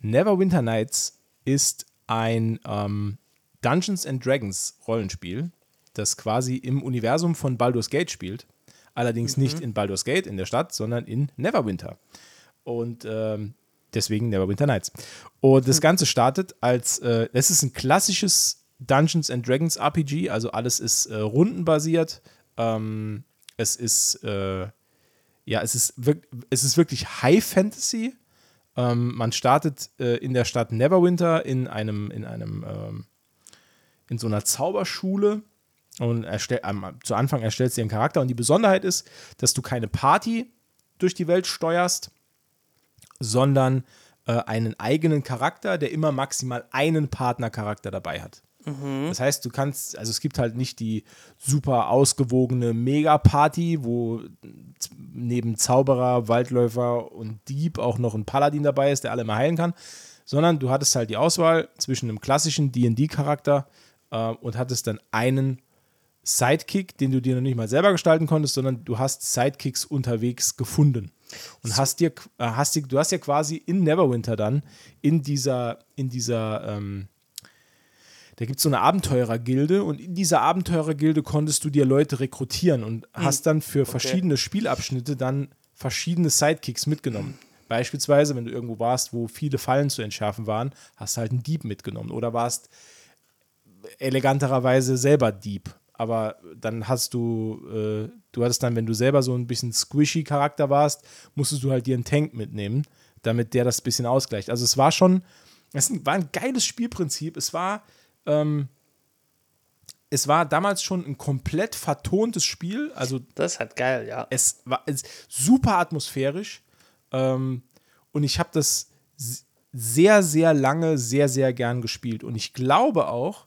Neverwinter Nights ist ein ähm, Dungeons and Dragons Rollenspiel, das quasi im Universum von Baldur's Gate spielt. Allerdings nicht in Baldur's Gate in der Stadt, sondern in Neverwinter. Und ähm, deswegen Neverwinter Nights. Und das Ganze startet als, äh, es ist ein klassisches Dungeons and Dragons RPG, also alles ist äh, rundenbasiert. Ähm, es ist, äh, ja, es ist, wirk es ist wirklich High Fantasy. Ähm, man startet äh, in der Stadt Neverwinter in einem, in einem, ähm, in so einer Zauberschule und erstell, ähm, zu Anfang erstellst du den Charakter und die Besonderheit ist, dass du keine Party durch die Welt steuerst, sondern äh, einen eigenen Charakter, der immer maximal einen Partnercharakter dabei hat. Das heißt, du kannst, also es gibt halt nicht die super ausgewogene Mega-Party, wo neben Zauberer, Waldläufer und Dieb auch noch ein Paladin dabei ist, der alle immer heilen kann, sondern du hattest halt die Auswahl zwischen einem klassischen D&D-Charakter äh, und hattest dann einen Sidekick, den du dir noch nicht mal selber gestalten konntest, sondern du hast Sidekicks unterwegs gefunden. Und hast dir, äh, hast dir, du hast ja quasi in Neverwinter dann in dieser, in dieser, ähm, da gibt es so eine Abenteurergilde und in dieser Abenteurergilde konntest du dir Leute rekrutieren und hast dann für verschiedene Spielabschnitte dann verschiedene Sidekicks mitgenommen. Beispielsweise, wenn du irgendwo warst, wo viele Fallen zu entschärfen waren, hast du halt einen Dieb mitgenommen oder warst elegantererweise selber Dieb. Aber dann hast du, äh, du hattest dann, wenn du selber so ein bisschen squishy Charakter warst, musstest du halt dir einen Tank mitnehmen, damit der das ein bisschen ausgleicht. Also es war schon, es war ein geiles Spielprinzip. Es war, ähm, es war damals schon ein komplett vertontes Spiel. Also Das halt geil, ja. es war es, super atmosphärisch ähm, und ich habe das sehr, sehr lange, sehr, sehr gern gespielt. Und ich glaube auch,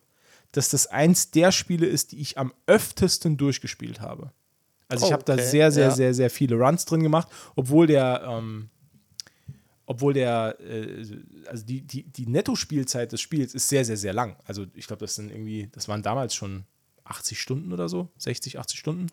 dass das eins der Spiele ist, die ich am öftesten durchgespielt habe. Also ich Oh, habe da okay, sehr, sehr, ja. sehr, sehr viele Runs drin gemacht, obwohl der, ähm, obwohl der, äh, also die, die, die Netto-Spielzeit des Spiels ist sehr, sehr, sehr lang. Also ich glaube, das sind irgendwie, das waren damals schon 80 Stunden oder so, 60, 80 Stunden.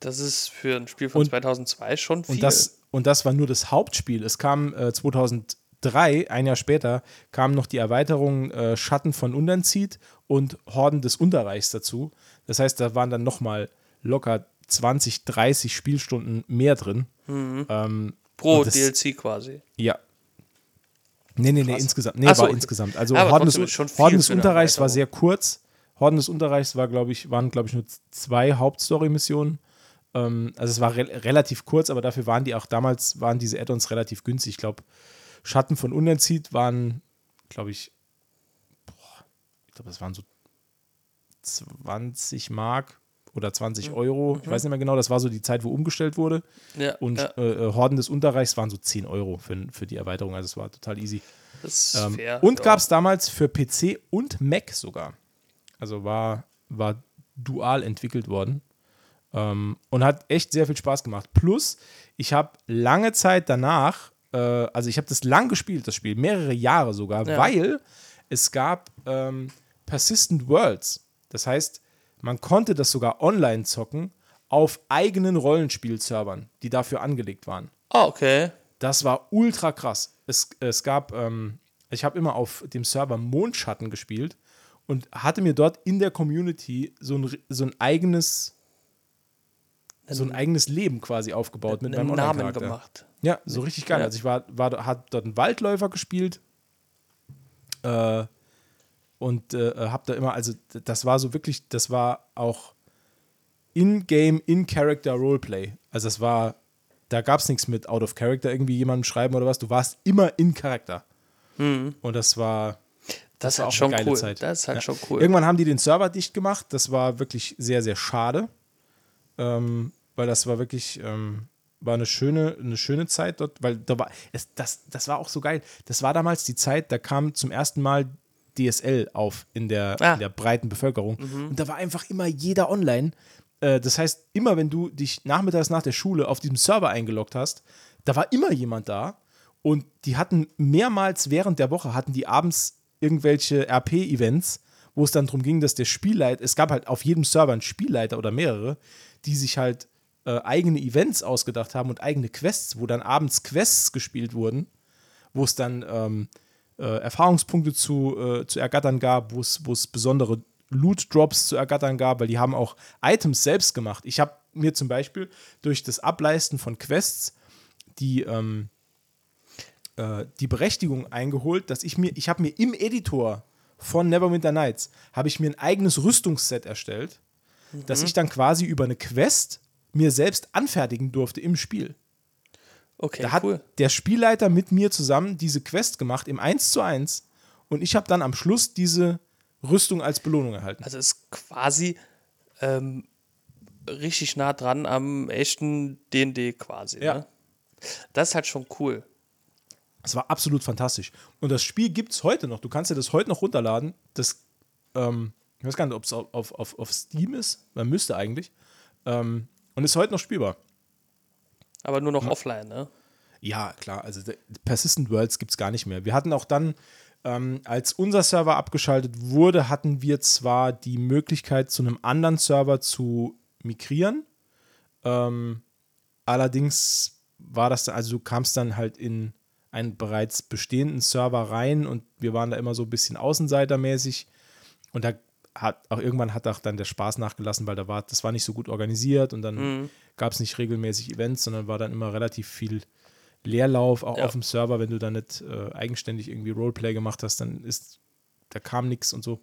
Das ist für ein Spiel von Und- 2002 schon viel. Und das, und das war nur das Hauptspiel. Es kam äh, 2003, ein Jahr später, kam noch die Erweiterung äh, Schatten von Undernzieht und Horden des Unterreichs dazu. Das heißt, da waren dann nochmal locker 20, 30 Spielstunden mehr drin. Ähm, Pro das- DLC quasi. ja. Nee, nee, nee, Krass. insgesamt. Nee, Ach war in- insgesamt. Also Horden des, Horden des Unterreichs war sehr kurz. Horden des Unterreichs war, glaube ich, waren, glaube ich, nur zwei Hauptstory-Missionen. Ähm, also es war re relativ kurz, aber dafür waren die auch damals, waren diese Add-ons relativ günstig. Ich glaube, Schatten von Unerzieht waren, glaube ich, boah, ich glaube, das waren so 20 Mark oder 20 Euro. Ich weiß nicht mehr genau, das war so die Zeit, wo umgestellt wurde. Ja, Und ja, äh, äh, Horden des Unterreichs waren so 10 Euro für, für die Erweiterung. Also es war total easy. Ähm, fair. und ja. gab es damals für PC und Mac sogar. Also war, war dual entwickelt worden. Ähm, und hat echt sehr viel Spaß gemacht. Plus, ich habe lange Zeit danach, äh, also ich habe das lang gespielt, das Spiel, mehrere Jahre sogar, Ja. weil es gab ähm, Persistent Worlds. Das heißt, man konnte das sogar online zocken auf eigenen Rollenspielservern, die dafür angelegt waren. Ah, okay. Das war ultra krass. Es, es gab, ähm, ich habe immer auf dem Server Mondschatten gespielt und hatte mir dort in der Community so ein, so ein eigenes so ein eigenes Leben quasi aufgebaut mit meinem Namen gemacht. Ja, so richtig geil. Ja. Also ich war, war hat dort einen Waldläufer gespielt äh, und äh, habe da immer, also das war so wirklich, das war auch in-game, in-character Roleplay. Also es war, da gab es nichts mit out of character irgendwie jemandem schreiben oder was. Du warst immer in Charakter. Und das war, Mhm. Das, war auch schon eine geile cool. Zeit. Das ist halt Ja. schon cool. Irgendwann haben die den Server dicht gemacht. Das war wirklich sehr, sehr schade. Ähm, weil das war wirklich, ähm, war eine schöne, eine schöne Zeit dort, weil da war, es, das, das war auch so geil. Das war damals die Zeit, da kam zum ersten Mal DSL auf in der, Ah. in der breiten Bevölkerung. Und da war einfach immer jeder online. Äh, das heißt, immer wenn du dich nachmittags nach der Schule auf diesem Server eingeloggt hast, da war immer jemand da. Und die hatten mehrmals während der Woche, hatten die abends irgendwelche RP-Events, wo es dann darum ging, dass der Spielleiter, es gab halt auf jedem Server einen Spielleiter oder mehrere, die sich halt äh, eigene Events ausgedacht haben und eigene Quests, wo dann abends Quests gespielt wurden, wo es dann ähm, äh, Erfahrungspunkte zu, äh, zu ergattern gab, wo es besondere Loot-Drops zu ergattern gab, weil die haben auch Items selbst gemacht. Ich habe mir zum Beispiel durch das Ableisten von Quests die, ähm, äh, die Berechtigung eingeholt, dass ich mir, ich habe mir im Editor von Neverwinter Nights, habe ich mir ein eigenes Rüstungsset erstellt, das ich dann quasi über eine Quest mir selbst anfertigen durfte im Spiel. Okay, Da hat cool. der Spielleiter mit mir zusammen diese Quest gemacht im 1 zu 1 und ich habe dann am Schluss diese Rüstung als Belohnung erhalten. Also ist quasi ähm, richtig nah dran am echten D&D quasi. Ja. Ne? Das ist halt schon cool. Es war absolut fantastisch. Und das Spiel gibt es heute noch. Du kannst dir das heute noch runterladen. Das, ähm, ich weiß gar nicht, ob es auf, auf, auf, auf Steam ist. Man müsste eigentlich. Ähm, und ist heute noch spielbar. Aber nur noch offline, ne? Ja, klar. Also Persistent Worlds gibt es gar nicht mehr. Wir hatten auch dann, ähm, als unser Server abgeschaltet wurde, hatten wir zwar die Möglichkeit, zu einem anderen Server zu migrieren. Ähm, allerdings war das, dann- also du kamst dann halt in einen bereits bestehenden Server rein und wir waren da immer so ein bisschen außenseitermäßig. Und da hat auch irgendwann hat auch dann der Spaß nachgelassen, weil da war, das war nicht so gut organisiert und dann gab es nicht regelmäßig Events, sondern war dann immer relativ viel Leerlauf auch Ja. auf dem Server, wenn du da nicht äh, eigenständig irgendwie Roleplay gemacht hast, dann ist, da kam nichts und so.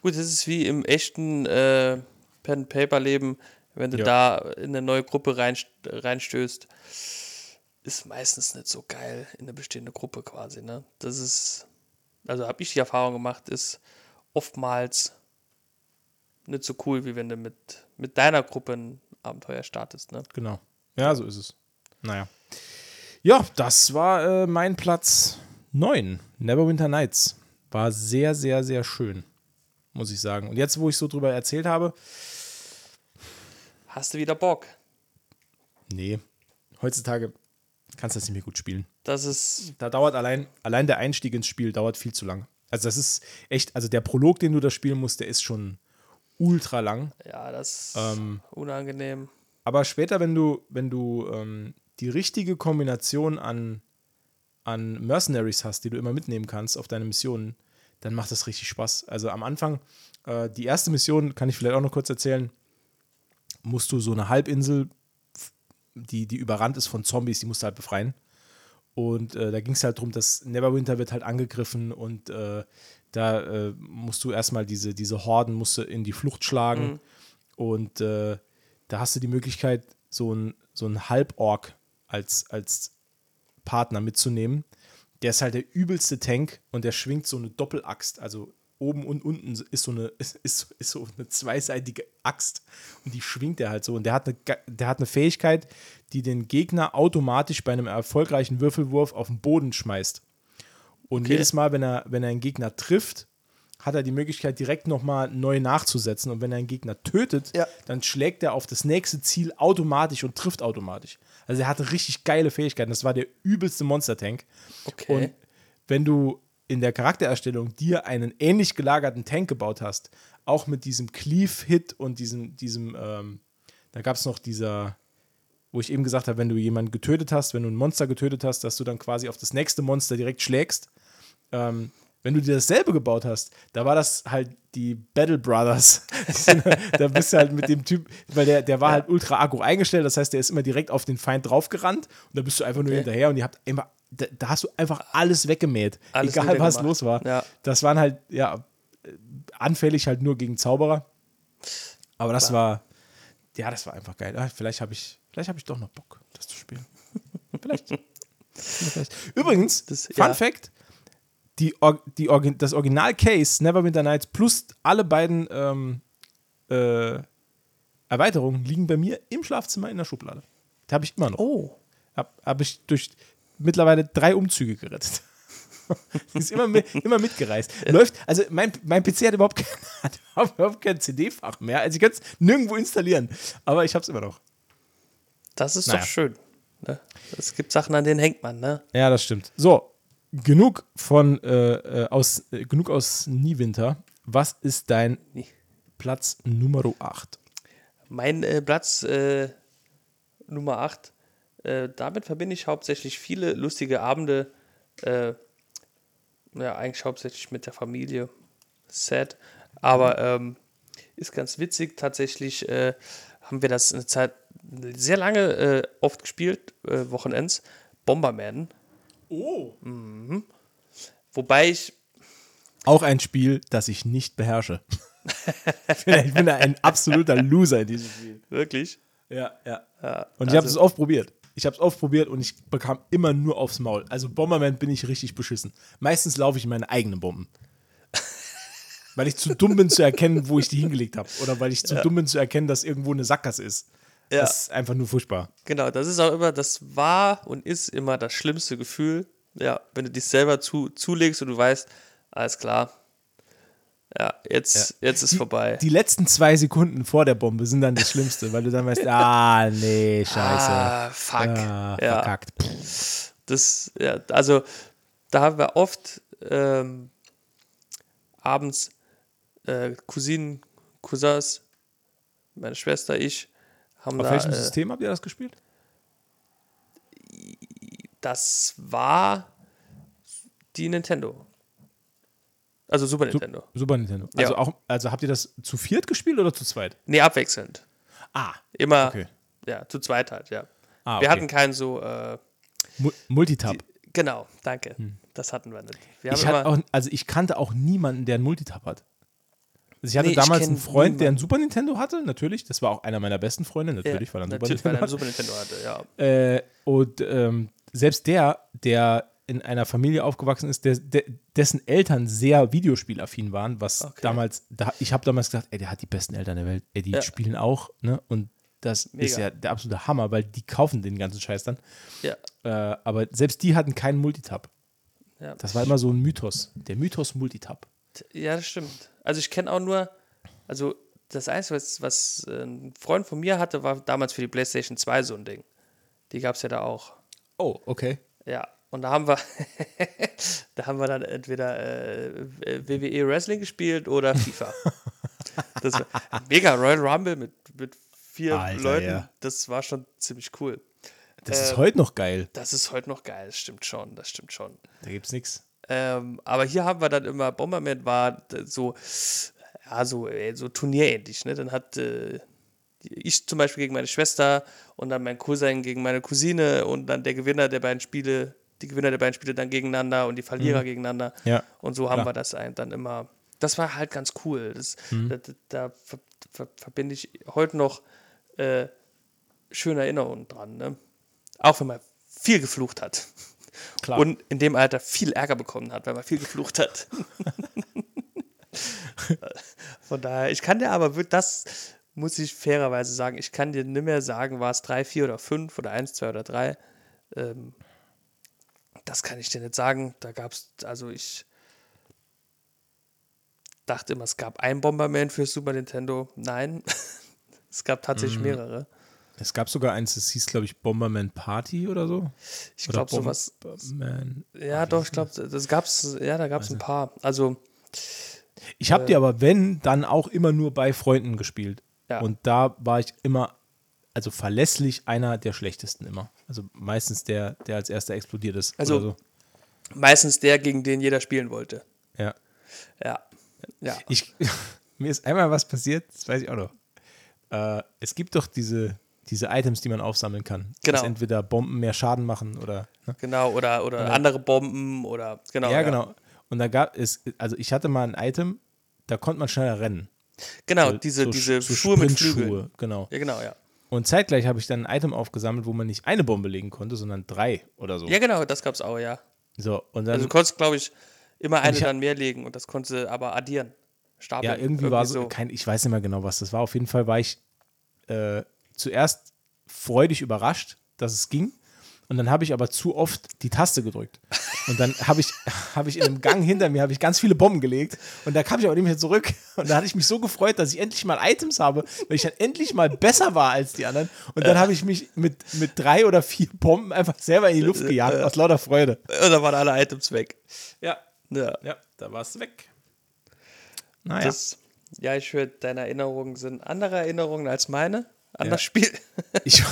Gut, das ist wie im echten äh, Pen-Paper-Leben, wenn du Ja. da in eine neue Gruppe rein, reinstößt, ist meistens nicht so geil in eine bestehende Gruppe quasi, ne? Das ist, also habe ich die Erfahrung gemacht, ist oftmals nicht so cool, wie wenn du mit, mit deiner Gruppe ein Abenteuer startest, ne? Genau. Ja, so ist es. Naja. Ja, das war äh, mein Platz 9, Neverwinter Nights. War sehr, sehr, sehr schön, muss ich sagen. Und jetzt, wo ich so drüber erzählt habe, Hast du wieder Bock? nee, heutzutage kannst du das nicht mehr gut spielen. Das ist. Da dauert allein, allein der Einstieg ins Spiel dauert viel zu lang. Also das ist echt, also der Prolog, den du da spielen musst, der ist schon ultra lang. Ja, das ist Ähm, unangenehm. Aber später, wenn du, wenn du ähm, die richtige Kombination an, an Mercenaries hast, die du immer mitnehmen kannst auf deine Missionen, dann macht das richtig Spaß. Also am Anfang, äh, die erste Mission, kann ich vielleicht auch noch kurz erzählen, musst du so eine Halbinsel, die, die überrannt ist von Zombies, die musst du halt befreien. Und äh, da ging es halt darum, dass Neverwinter wird halt angegriffen und äh, da äh, musst du erstmal diese, diese Horden musst du in die Flucht schlagen. Und äh, da hast du die Möglichkeit, so ein, so ein Halborg als, als Partner mitzunehmen. Der ist halt der übelste Tank und der schwingt so eine Doppelaxt. Also oben und unten ist so eine, ist, ist, ist so eine zweiseitige Axt. Und die schwingt er halt so. Und der hat, eine, der hat eine Fähigkeit, die den Gegner automatisch bei einem erfolgreichen Würfelwurf auf den Boden schmeißt. Und Okay. jedes Mal, wenn er, wenn er einen Gegner trifft, hat er die Möglichkeit, direkt nochmal neu nachzusetzen. Und wenn er einen Gegner tötet, Ja. dann schlägt er auf das nächste Ziel automatisch und trifft automatisch. Also er hatte richtig geile Fähigkeiten. Das war der übelste Monster-Tank. Okay. Und wenn du in der Charaktererstellung dir einen ähnlich gelagerten Tank gebaut hast, auch mit diesem Cleave-Hit und diesem, diesem ähm, da gab es noch dieser, wo ich eben gesagt habe, wenn du jemanden getötet hast, wenn du ein Monster getötet hast, dass du dann quasi auf das nächste Monster direkt schlägst. Ähm, wenn du dir dasselbe gebaut hast, da war das halt die Battle Brothers. Da bist du halt mit dem Typ, weil der, der war halt ultra aggro eingestellt, das heißt, der ist immer direkt auf den Feind draufgerannt und da bist du einfach nur Okay. hinterher und ihr habt immer, da, da hast du einfach alles weggemäht, Alles egal was los war. Ja. Das waren halt, ja, anfällig halt nur gegen Zauberer. Aber das war, ja, das war einfach geil. Ah, vielleicht habe ich, vielleicht habe ich doch noch Bock, das zu spielen. vielleicht. vielleicht. Übrigens, Das- Fun ja. Fact: die, die das Original-Case Neverwinter Nights plus alle beiden ähm, äh, Erweiterungen liegen bei mir im Schlafzimmer in der Schublade. Die habe ich immer noch. Oh. Habe hab ich durch mittlerweile drei Umzüge gerettet. Ist immer, mit, immer mitgereist. Läuft, also mein, mein PC hat überhaupt kein, hat überhaupt kein CD-Fach mehr. Also ich kann es nirgendwo installieren. Aber ich habe es immer noch. Das ist Naja. doch schön. Ne? Es gibt Sachen, an denen hängt man, ne? Ja, das stimmt. So, genug von äh, äh, aus äh, genug aus Niewinter. Was ist dein. Platz Nummer 8? Mein äh, Platz äh, Nummer 8, äh, damit verbinde ich hauptsächlich viele lustige Abende, ja, eigentlich hauptsächlich mit der Familie. Sad. Aber ähm, ist ganz witzig. Tatsächlich haben wir das eine Zeit sehr lange oft gespielt, Wochenends. Bomberman. Oh. Wobei ich Auch ein Spiel, das ich nicht beherrsche. ich bin, ein absoluter Loser in diesem Spiel. wirklich. Ja, ja. Ja, Und ich habe also- es oft probiert. Ich habe es oft probiert und ich bekam immer nur aufs Maul. Also Bomberman bin ich richtig beschissen. Meistens laufe ich in meine eigenen Bomben. weil ich zu dumm bin zu erkennen, wo ich die hingelegt habe. Oder weil ich zu dumm bin zu erkennen, dass irgendwo eine Sackgasse ist. Ja. Das ist einfach nur furchtbar. Genau, das ist auch immer, das war und ist immer das schlimmste Gefühl. Ja, wenn du dich selber zu, zulegst und du weißt, alles klar. Ja, jetzt, jetzt ist die, vorbei. Die letzten zwei Sekunden vor der Bombe sind dann das Schlimmste, weil du dann weißt, ah, nee, scheiße. ah, fuck. Ah, ja, verkackt. das, ja, also da haben wir oft ähm, abends äh, Cousinen, Cousins, meine Schwester, ich, haben Auf da, welchem äh, System habt ihr das gespielt? das war die Nintendo. Also Super Nintendo. Super Nintendo. Ja. Also, auch, also habt ihr das zu viert gespielt oder zu zweit? Nee, abwechselnd. Ah, Immer, okay. ja, zu zweit halt, ja. Ah, Wir okay. hatten keinen so, äh, Mu Multitab. genau, danke. Das hatten wir nicht. Wir Hm. Ich immer, auch, also ich kannte auch niemanden, der einen Multitab hat. Also ich hatte Nee, ich damals kenn einen Freund, der einen niemanden. Super Nintendo hatte, natürlich. Das war auch einer meiner besten Freunde, natürlich, ja, weil er einen natürlich, Super er Nintendo einen Super Nintendo hatte, ja. Äh, und ähm, selbst der, der in einer Familie aufgewachsen ist, der, der, dessen Eltern sehr videospielaffin waren, was Okay. damals, da, ich habe damals gedacht, ey, der hat die besten Eltern der Welt, ey, die Ja. spielen auch, ne? Und das ist Mega. ja der absolute Hammer, weil die kaufen den ganzen Scheiß dann. Ja, Äh, aber selbst die hatten keinen Multitab. Ja. Das war immer so ein Mythos. Der Mythos Multitap. Ja, das stimmt. Also ich kenne auch nur, also das Einzige, was, was äh, ein Freund von mir hatte, war damals für die PlayStation 2 so ein Ding. Die gab es ja da auch. Oh, okay. Ja, und da haben wir, da haben wir dann entweder äh, WWE Wrestling gespielt oder FIFA. das war mega Royal Rumble mit, mit vier Alter, Leuten. ja. Das war schon ziemlich cool. Das ist Ähm, heute noch geil. Das ist heute noch geil, das stimmt schon, das stimmt schon. Da gibt's nichts. Ähm, aber hier haben wir dann immer, Bomberman war so, ja, so, äh, so turnierähnlich. Ne? Dann hat äh, ich zum Beispiel gegen meine Schwester und dann mein Cousin gegen meine Cousine und dann der Gewinner der beiden Spiele, die Gewinner der beiden Spiele dann gegegeneinander und die Verlierer gegeneinander. Ja, Und so haben klar. wir das dann immer. Das war halt ganz cool. Das, da, da, da ver, ver, verbinde ich heute noch äh, schöne Erinnerungen dran. Ne? Auch wenn man viel geflucht hat. Klar. Und in dem Alter viel Ärger bekommen hat, weil man viel geflucht hat. Von daher, ich kann dir aber, das muss ich fairerweise sagen, ich kann dir nicht mehr sagen, war es 3, 4 oder 5 oder 1, 2 oder 3. Ähm, das kann ich dir nicht sagen. Da gab es, also ich dachte immer, es gab ein Bomberman für Super Nintendo. Nein, es gab tatsächlich Mhm. mehrere. Es gab sogar eins, das hieß, glaube ich, Bomberman Party oder so. Ich glaube, sowas. Bomberman. Ja, doch, ich glaube, das gab's, ja, da gab es ein paar. Also, Ich habe die aber, wenn, dann auch immer nur bei Freunden gespielt. Ja. Und da war ich immer, also verlässlich einer der schlechtesten immer. Also meistens der, der als erster explodiert ist. Also- so. meistens der, gegen den jeder spielen wollte. Ja. Ja. Ja. Ich, mir ist einmal was passiert, das weiß ich auch noch. Äh, es gibt doch diese, diese Items, die man aufsammeln kann. Genau. Dass entweder Bomben mehr Schaden machen oder. Ne? Genau, oder, oder andere Bomben oder genau. ja, genau. Und da gab es, also ich hatte mal ein Item, da konnte man schneller rennen. Genau, So- diese, so- diese so Schuhe mit Flügeln. Genau. Ja, genau, ja. Und zeitgleich habe ich dann ein Item aufgesammelt, wo man nicht eine Bombe legen konnte, sondern drei oder so. Ja, genau, das gab's auch, ja. So, und dann, Also du konntest, glaube ich, immer eine ich dann mehr legen und das konntest du aber addieren. Stapeln. ja, irgendwie war so, kein, ich weiß nicht mehr genau, was das war. Auf jeden Fall war ich äh, zuerst freudig überrascht, dass es ging. Und dann habe ich aber zu oft die Taste gedrückt. Und dann habe ich, habe ich in einem Gang hinter mir habe ich ganz viele Bomben gelegt. Und da kam ich aber nicht mehr zurück. Und da hatte ich mich so gefreut, dass ich endlich mal Items habe, weil ich dann endlich mal besser war als die anderen. Und dann habe ich mich mit, mit drei oder vier Bomben einfach selber in die Luft gejagt, aus lauter Freude. Und dann waren alle Items weg. Ja, Ja. ja, da war es weg. Naja. Das, ja, ich höre, deine Erinnerungen sind andere Erinnerungen als meine an Ja. das Spiel. Ich,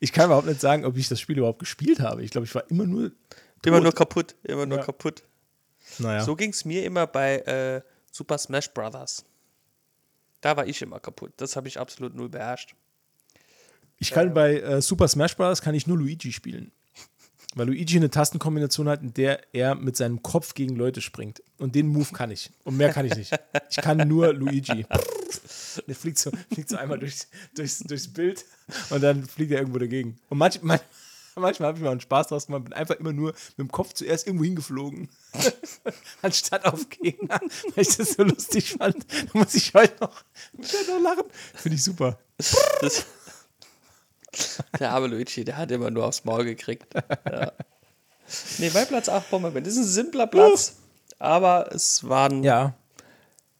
ich kann überhaupt nicht sagen, ob ich das Spiel überhaupt gespielt habe. Ich glaube, ich war immer nur. Immer tot. nur kaputt, immer nur Ja. kaputt. Naja. So ging es mir immer bei äh, Super Smash Brothers. Da war ich immer kaputt. Das habe ich absolut null beherrscht. ich kann bei äh, Super Smash Bros. kann ich nur Luigi spielen. Weil Luigi eine Tastenkombination hat, in der er mit seinem Kopf gegen Leute springt. Und den Move kann ich. Und mehr kann ich nicht. Ich kann nur Luigi. Der fliegt so, fliegt so einmal durchs, durchs, durchs Bild und dann fliegt er irgendwo dagegen. Und manch, manch, manchmal habe ich mal einen Spaß draus gemacht, bin einfach immer nur mit dem Kopf zuerst irgendwo hingeflogen. Anstatt auf Gegner, weil ich das so lustig fand. Da muss ich heute noch, muss ich noch lachen. Finde ich super. Das, der arme Luigi, der hat immer nur aufs Maul gekriegt. Ja. Nee, bei Platz 8 Bomberman. Das ist ein simpler Platz, aber es waren Ja,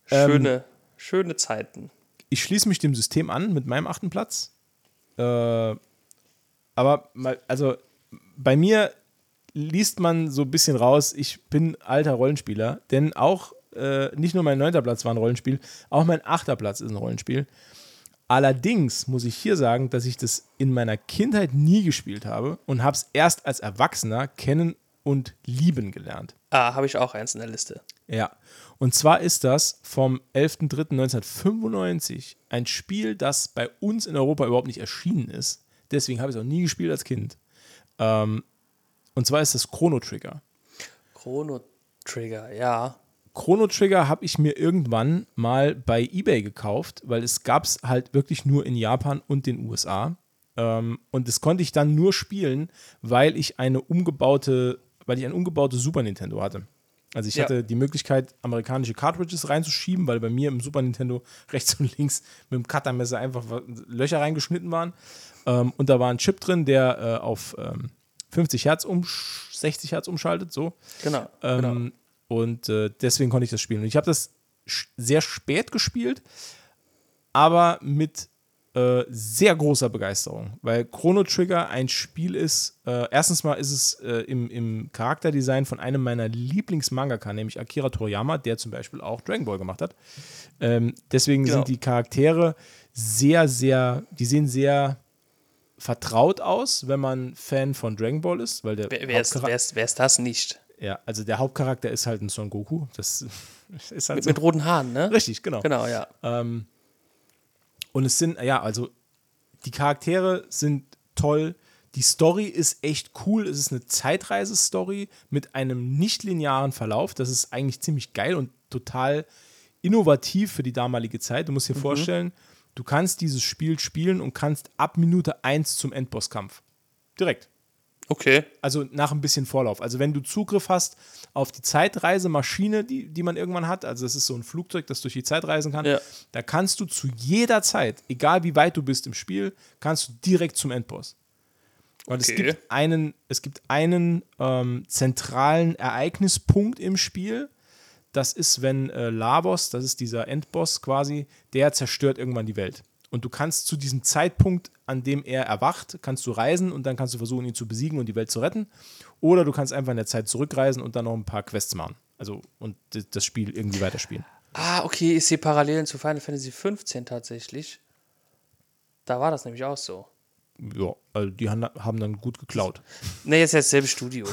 schöne, schöne Zeiten. Ich schließe mich dem System an mit meinem achten Platz. Äh, aber mal, also bei mir liest man so ein bisschen raus, ich bin alter Rollenspieler, denn auch äh, nicht nur mein neunter Platz war ein Rollenspiel, auch mein achter Platz ist ein Rollenspiel. Allerdings muss ich hier sagen, dass ich das in meiner Kindheit nie gespielt habe und habe es erst als Erwachsener kennen und lieben gelernt. Ah, habe ich auch eins in der Liste. Ja, und zwar ist das vom 11.03.1995 ein Spiel, das bei uns in Europa überhaupt nicht erschienen ist. Deswegen habe ich es auch nie gespielt als Kind. Ähm, und zwar ist das Chrono Trigger. Chrono Trigger, ja. Chrono Trigger habe ich mir irgendwann mal bei eBay gekauft, weil es gab es halt wirklich nur in Japan und den USA. Ähm, und das konnte ich dann nur spielen, weil ich eine umgebaute, weil ich ein umgebautes Super Nintendo hatte. Also ich Ja. hatte die Möglichkeit, amerikanische Cartridges reinzuschieben, weil bei mir im Super Nintendo rechts und links mit dem Cuttermesser einfach Löcher reingeschnitten waren. Ähm, und da war ein Chip drin, der äh, auf ähm, 50 Hertz um 60 Hertz umschaltet, so. Genau. Ähm, genau. Und äh, deswegen konnte ich das spielen. Und ich habe das sehr spät gespielt, aber mit äh, sehr großer Begeisterung, weil Chrono Trigger ein Spiel ist. Äh, erstens mal ist es äh, im, im Charakterdesign von einem meiner Lieblingsmangaka, nämlich Akira Toriyama, der zum Beispiel auch Dragon Ball gemacht hat. Ähm, deswegen Genau. sind die Charaktere sehr, sehr, die sehen sehr vertraut aus, wenn man Fan von Dragon Ball ist, weil der Wer, wer, ist, wer, ist, wer ist das nicht? ja, also der Hauptcharakter ist halt ein Son Goku. Das ist halt Mit, so. mit roten Haaren, ne? Richtig, genau. Genau, ja. Ähm, und es sind, ja, also die Charaktere sind toll. Die Story ist echt cool. Es ist eine Zeitreise-Story mit einem nicht linearen Verlauf. Das ist eigentlich ziemlich geil und total innovativ für die damalige Zeit. Du musst dir vorstellen, du kannst dieses Spiel spielen und kannst ab Minute 1 zum Endbosskampf. Direkt. Okay. Also nach ein bisschen Vorlauf. Also wenn du Zugriff hast auf die Zeitreisemaschine, die, die man irgendwann hat, also das ist so ein Flugzeug, das durch die Zeit reisen kann, Ja. da kannst du zu jeder Zeit, egal wie weit du bist im Spiel, kannst du direkt zum Endboss. Es Okay. gibt einen, es gibt einen ähm, zentralen Ereignispunkt im Spiel. Das ist, wenn äh, Lavos, das ist dieser Endboss quasi, der zerstört irgendwann die Welt. Und du kannst zu diesem Zeitpunkt, an dem er erwacht, kannst du reisen und dann kannst du versuchen, ihn zu besiegen und die Welt zu retten. Oder du kannst einfach in der Zeit zurückreisen und dann noch ein paar Quests machen. Also und das Spiel irgendwie weiterspielen. Ah, okay, ich sehe Parallelen zu Final Fantasy 15 tatsächlich. Da war das nämlich auch so. Ja, also die haben dann gut geklaut. Ne, jetzt ist dasselbe Studio.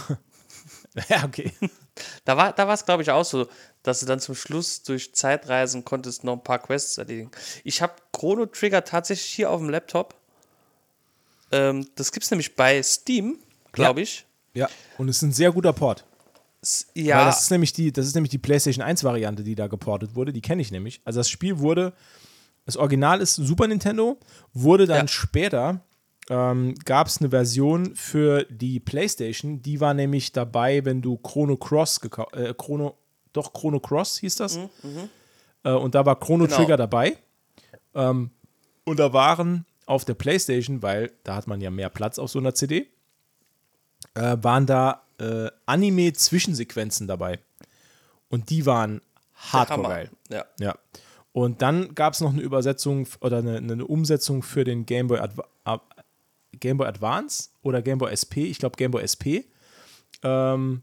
ja, okay. Da war da es, glaube ich, auch so, dass du dann zum Schluss durch Zeitreisen konntest noch ein paar Quests erledigen. Ich habe Chrono Trigger tatsächlich hier auf dem Laptop. Ähm, das gibt es nämlich bei Steam, glaube Ja. ich. Ja, und es ist ein sehr guter Port. S- Weil Ja, das ist nämlich die, das ist nämlich die PlayStation 1 Variante, die da geportet wurde. Die kenne ich nämlich. Also das Spiel wurde, das Original ist Super Nintendo, wurde dann Ja. später ähm, gab es eine Version für die PlayStation. Die war nämlich dabei, wenn du Chrono Cross gekauft, äh, Chrono, doch Chrono Cross hieß das. Äh, und da war Chrono Mhm, Genau. Trigger dabei. Ähm, und da waren auf der PlayStation, weil da hat man ja mehr Platz auf so einer CD, äh, waren da äh, Anime-Zwischensequenzen dabei. Und die waren hardcore geil. Ja. Ja. Und dann gab es noch eine Übersetzung oder eine, eine Umsetzung für den Game Boy, Adva Game Boy Advance oder Game Boy SP. Ich glaube Game Boy SP. Ähm,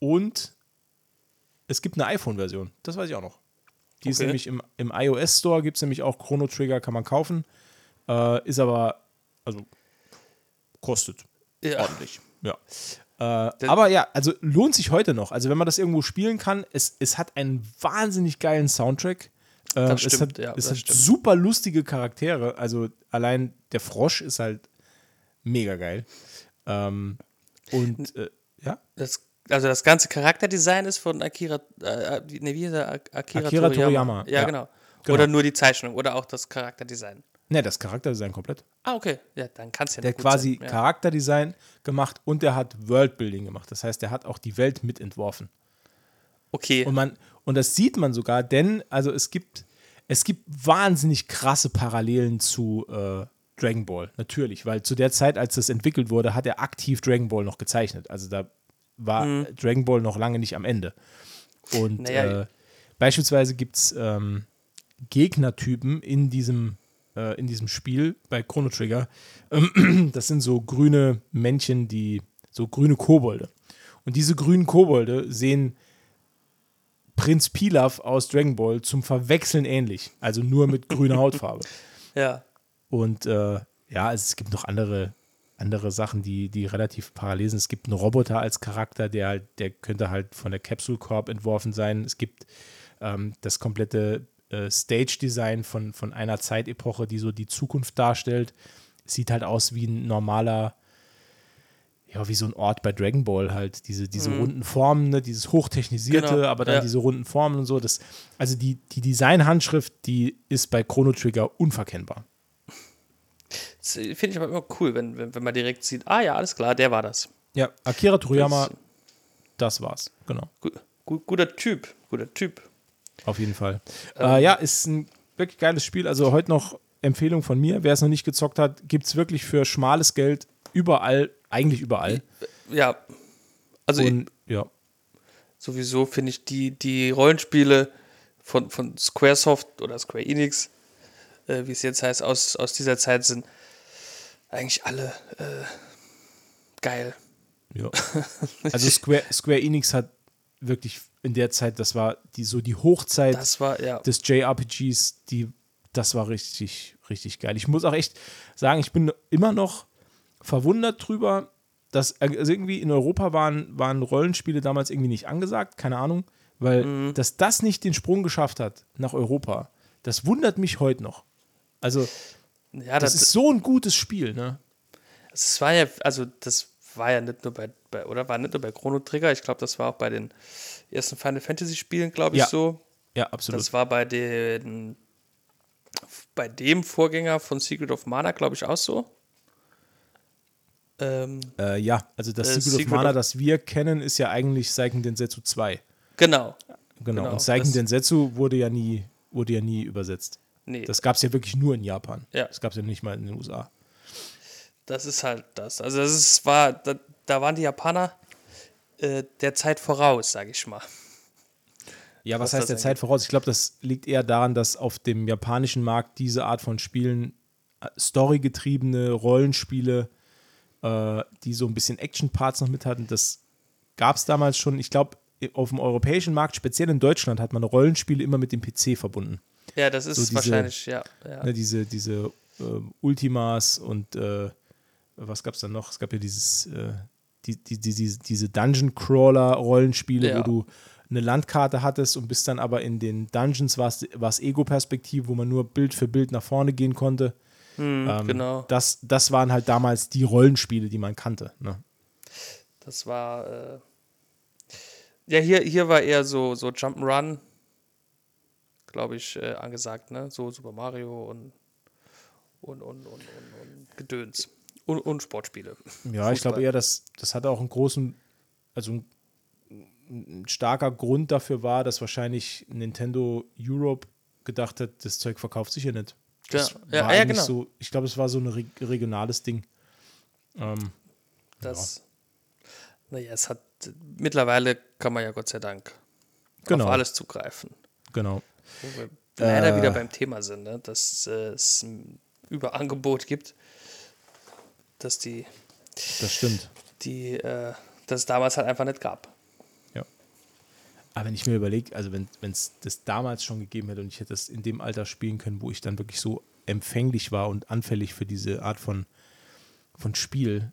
und es gibt eine iPhone-Version. Das weiß ich auch noch. Die ist Okay. nämlich im, im iOS Store, gibt es nämlich auch Chrono Trigger, kann man kaufen. Äh, ist aber, also, kostet Ja. ordentlich. Ja. Äh, aber ja, also lohnt sich heute noch. Also wenn man das irgendwo spielen kann, es, es hat einen wahnsinnig geilen Soundtrack. Ähm, Das es stimmt, hat, ja, es hat stimmt. super lustige Charaktere. Also allein der Frosch ist halt mega geil. Ähm, und äh, ja, Das, also das ganze Charakterdesign ist von Akira, äh, wie- nee, wie er? Ak- Akira, Akira Toriyama. Toriyama, Ja, ja. genau. Genau. Oder nur die Zeichnung oder auch das Charakterdesign. ne, das Charakterdesign komplett. Ah, okay. Ja, dann kann es ja Der hat quasi sein. Ja. Charakterdesign gemacht und der hat Worldbuilding gemacht. Das heißt, der hat auch die Welt mitentworfen. Okay. Und man, und das sieht man sogar, denn also es gibt, es gibt wahnsinnig krasse Parallelen zu äh, Dragon Ball, natürlich, weil zu der Zeit, als das entwickelt wurde, hat er aktiv Dragon Ball noch gezeichnet. Also da war Dragon Ball noch lange nicht am Ende. Und Naja, äh, beispielsweise gibt es ähm, Gegnertypen in diesem, äh, in diesem Spiel bei Chrono Trigger. Ähm, das sind so grüne Männchen, die so grüne Kobolde. Und diese grünen Kobolde sehen Prinz Pilaf aus Dragon Ball zum Verwechseln ähnlich. Also nur mit grüner Hautfarbe. ja. Und äh, ja, es gibt noch andere, andere Sachen, die, die relativ parallel sind. Es gibt einen Roboter als Charakter, der halt, der könnte halt von der Capsule Corp entworfen sein. Es gibt ähm, das komplette äh, Stage-Design von, von einer Zeitepoche, die so die Zukunft darstellt. Es sieht halt aus wie ein normaler, ja, wie so ein Ort bei Dragon Ball halt. Diese, diese runden Formen, ne? dieses hochtechnisierte, Genau, aber dann ja. diese runden Formen und so. Das, also die, die Design-Handschrift, die ist bei Chrono Trigger unverkennbar. Äh, finde ich aber immer cool, wenn, wenn, wenn man direkt sieht, ah ja, alles klar, der war das. Ja, Akira Toriyama, Das- das war's. Genau, Gu gu guter Typ, guter Typ. auf jeden Fall. äh, ja, ist ein wirklich geiles Spiel. Also heute noch Empfehlung von mir. Wer es noch nicht gezockt hat, gibt es wirklich für schmales Geld überall eigentlich überall. Ja. Also Und ja, sowieso finde ich die, die Rollenspiele von, von Squaresoft oder Square Enix, äh, wie es jetzt heißt, aus, aus dieser Zeit sind eigentlich alle äh, geil. ja. Also Square, Square Enix hat wirklich in der Zeit, das war die so die Hochzeit war, ja. des JRPGs, die, das war richtig, richtig geil. Ich muss auch echt sagen, ich bin immer noch verwundert drüber, dass also irgendwie in Europa waren, waren Rollenspiele damals irgendwie nicht angesagt, keine Ahnung, weil Mhm. dass das nicht den Sprung geschafft hat nach Europa, das wundert mich heute noch. Also, ja, das, das, ist so ein gutes Spiel, ne? das war ja, also das war ja nicht nur bei, bei oder war nicht nur bei Chrono Trigger, ich glaube, das war auch bei den ersten Final Fantasy Spielen, glaube ich, Ja. so. Ja, absolut. Das war bei den bei dem Vorgänger von Secret of Mana, glaube ich, auch so. Ähm, äh, ja, also das Äh, Secret, Secret of Mana, of- das wir kennen, ist ja eigentlich Seiken Densetsu 2. genau. Genau. Genau, Und Seiken das- Densetsu wurde ja nie, wurde ja nie übersetzt. Nee, Das gab es ja wirklich nur in Japan. Ja. Das gab es ja nicht mal in den USA. das ist halt das. Also das ist, war, da, da waren die Japaner äh, der Zeit voraus, sage ich mal. Ja, was, Was heißt der Zeit voraus? Ich glaube, das liegt eher daran, dass auf dem japanischen Markt diese Art von Spielen, äh, storygetriebene Rollenspiele, äh, die so ein bisschen Action-Parts noch mit hatten, das gab es damals schon. Ich glaube, auf dem europäischen Markt, speziell in Deutschland, hat man Rollenspiele immer mit dem PC verbunden. Ja, das ist So diese- wahrscheinlich, ja. ja. Ne, diese diese ähm, Ultimas und äh, was gab es dann noch? Es gab ja dieses, äh, die, die, die, diese, diese Dungeon-Crawler-Rollenspiele, Ja. wo du eine Landkarte hattest und bist dann aber in den Dungeons war es Ego-Perspektive, wo man nur Bild für Bild nach vorne gehen konnte. Ähm, genau. Das, das waren halt damals die Rollenspiele, die man kannte. Ne? Das war, äh, ja, hier, hier war eher so, so Jump'n'Run, glaube ich, äh, angesagt, ne? So Super Mario und, und, und, und, und, Gedöns. Und, und Sportspiele. Ja, ich glaube eher, dass das hatte auch einen großen, also ein, ein starker Grund dafür war, dass wahrscheinlich Nintendo Europe gedacht hat, das Zeug verkauft sich ja nicht. Das Ja, ja, war ja, genau. so, ich glaube, es war so ein re regionales Ding. Ähm, Das, naja, es hat, mittlerweile kann man ja Gott sei Dank Genau. auf alles zugreifen. genau. Wo wir leider Äh. wieder beim Thema sind, ne? dass äh, es ein Überangebot gibt, dass die, Das stimmt. die, äh, dass es damals halt einfach nicht gab. Ja. Aber wenn ich mir überlege, also wenn es das damals schon gegeben hätte und ich hätte das in dem Alter spielen können, wo ich dann wirklich so empfänglich war und anfällig für diese Art von, von Spiel,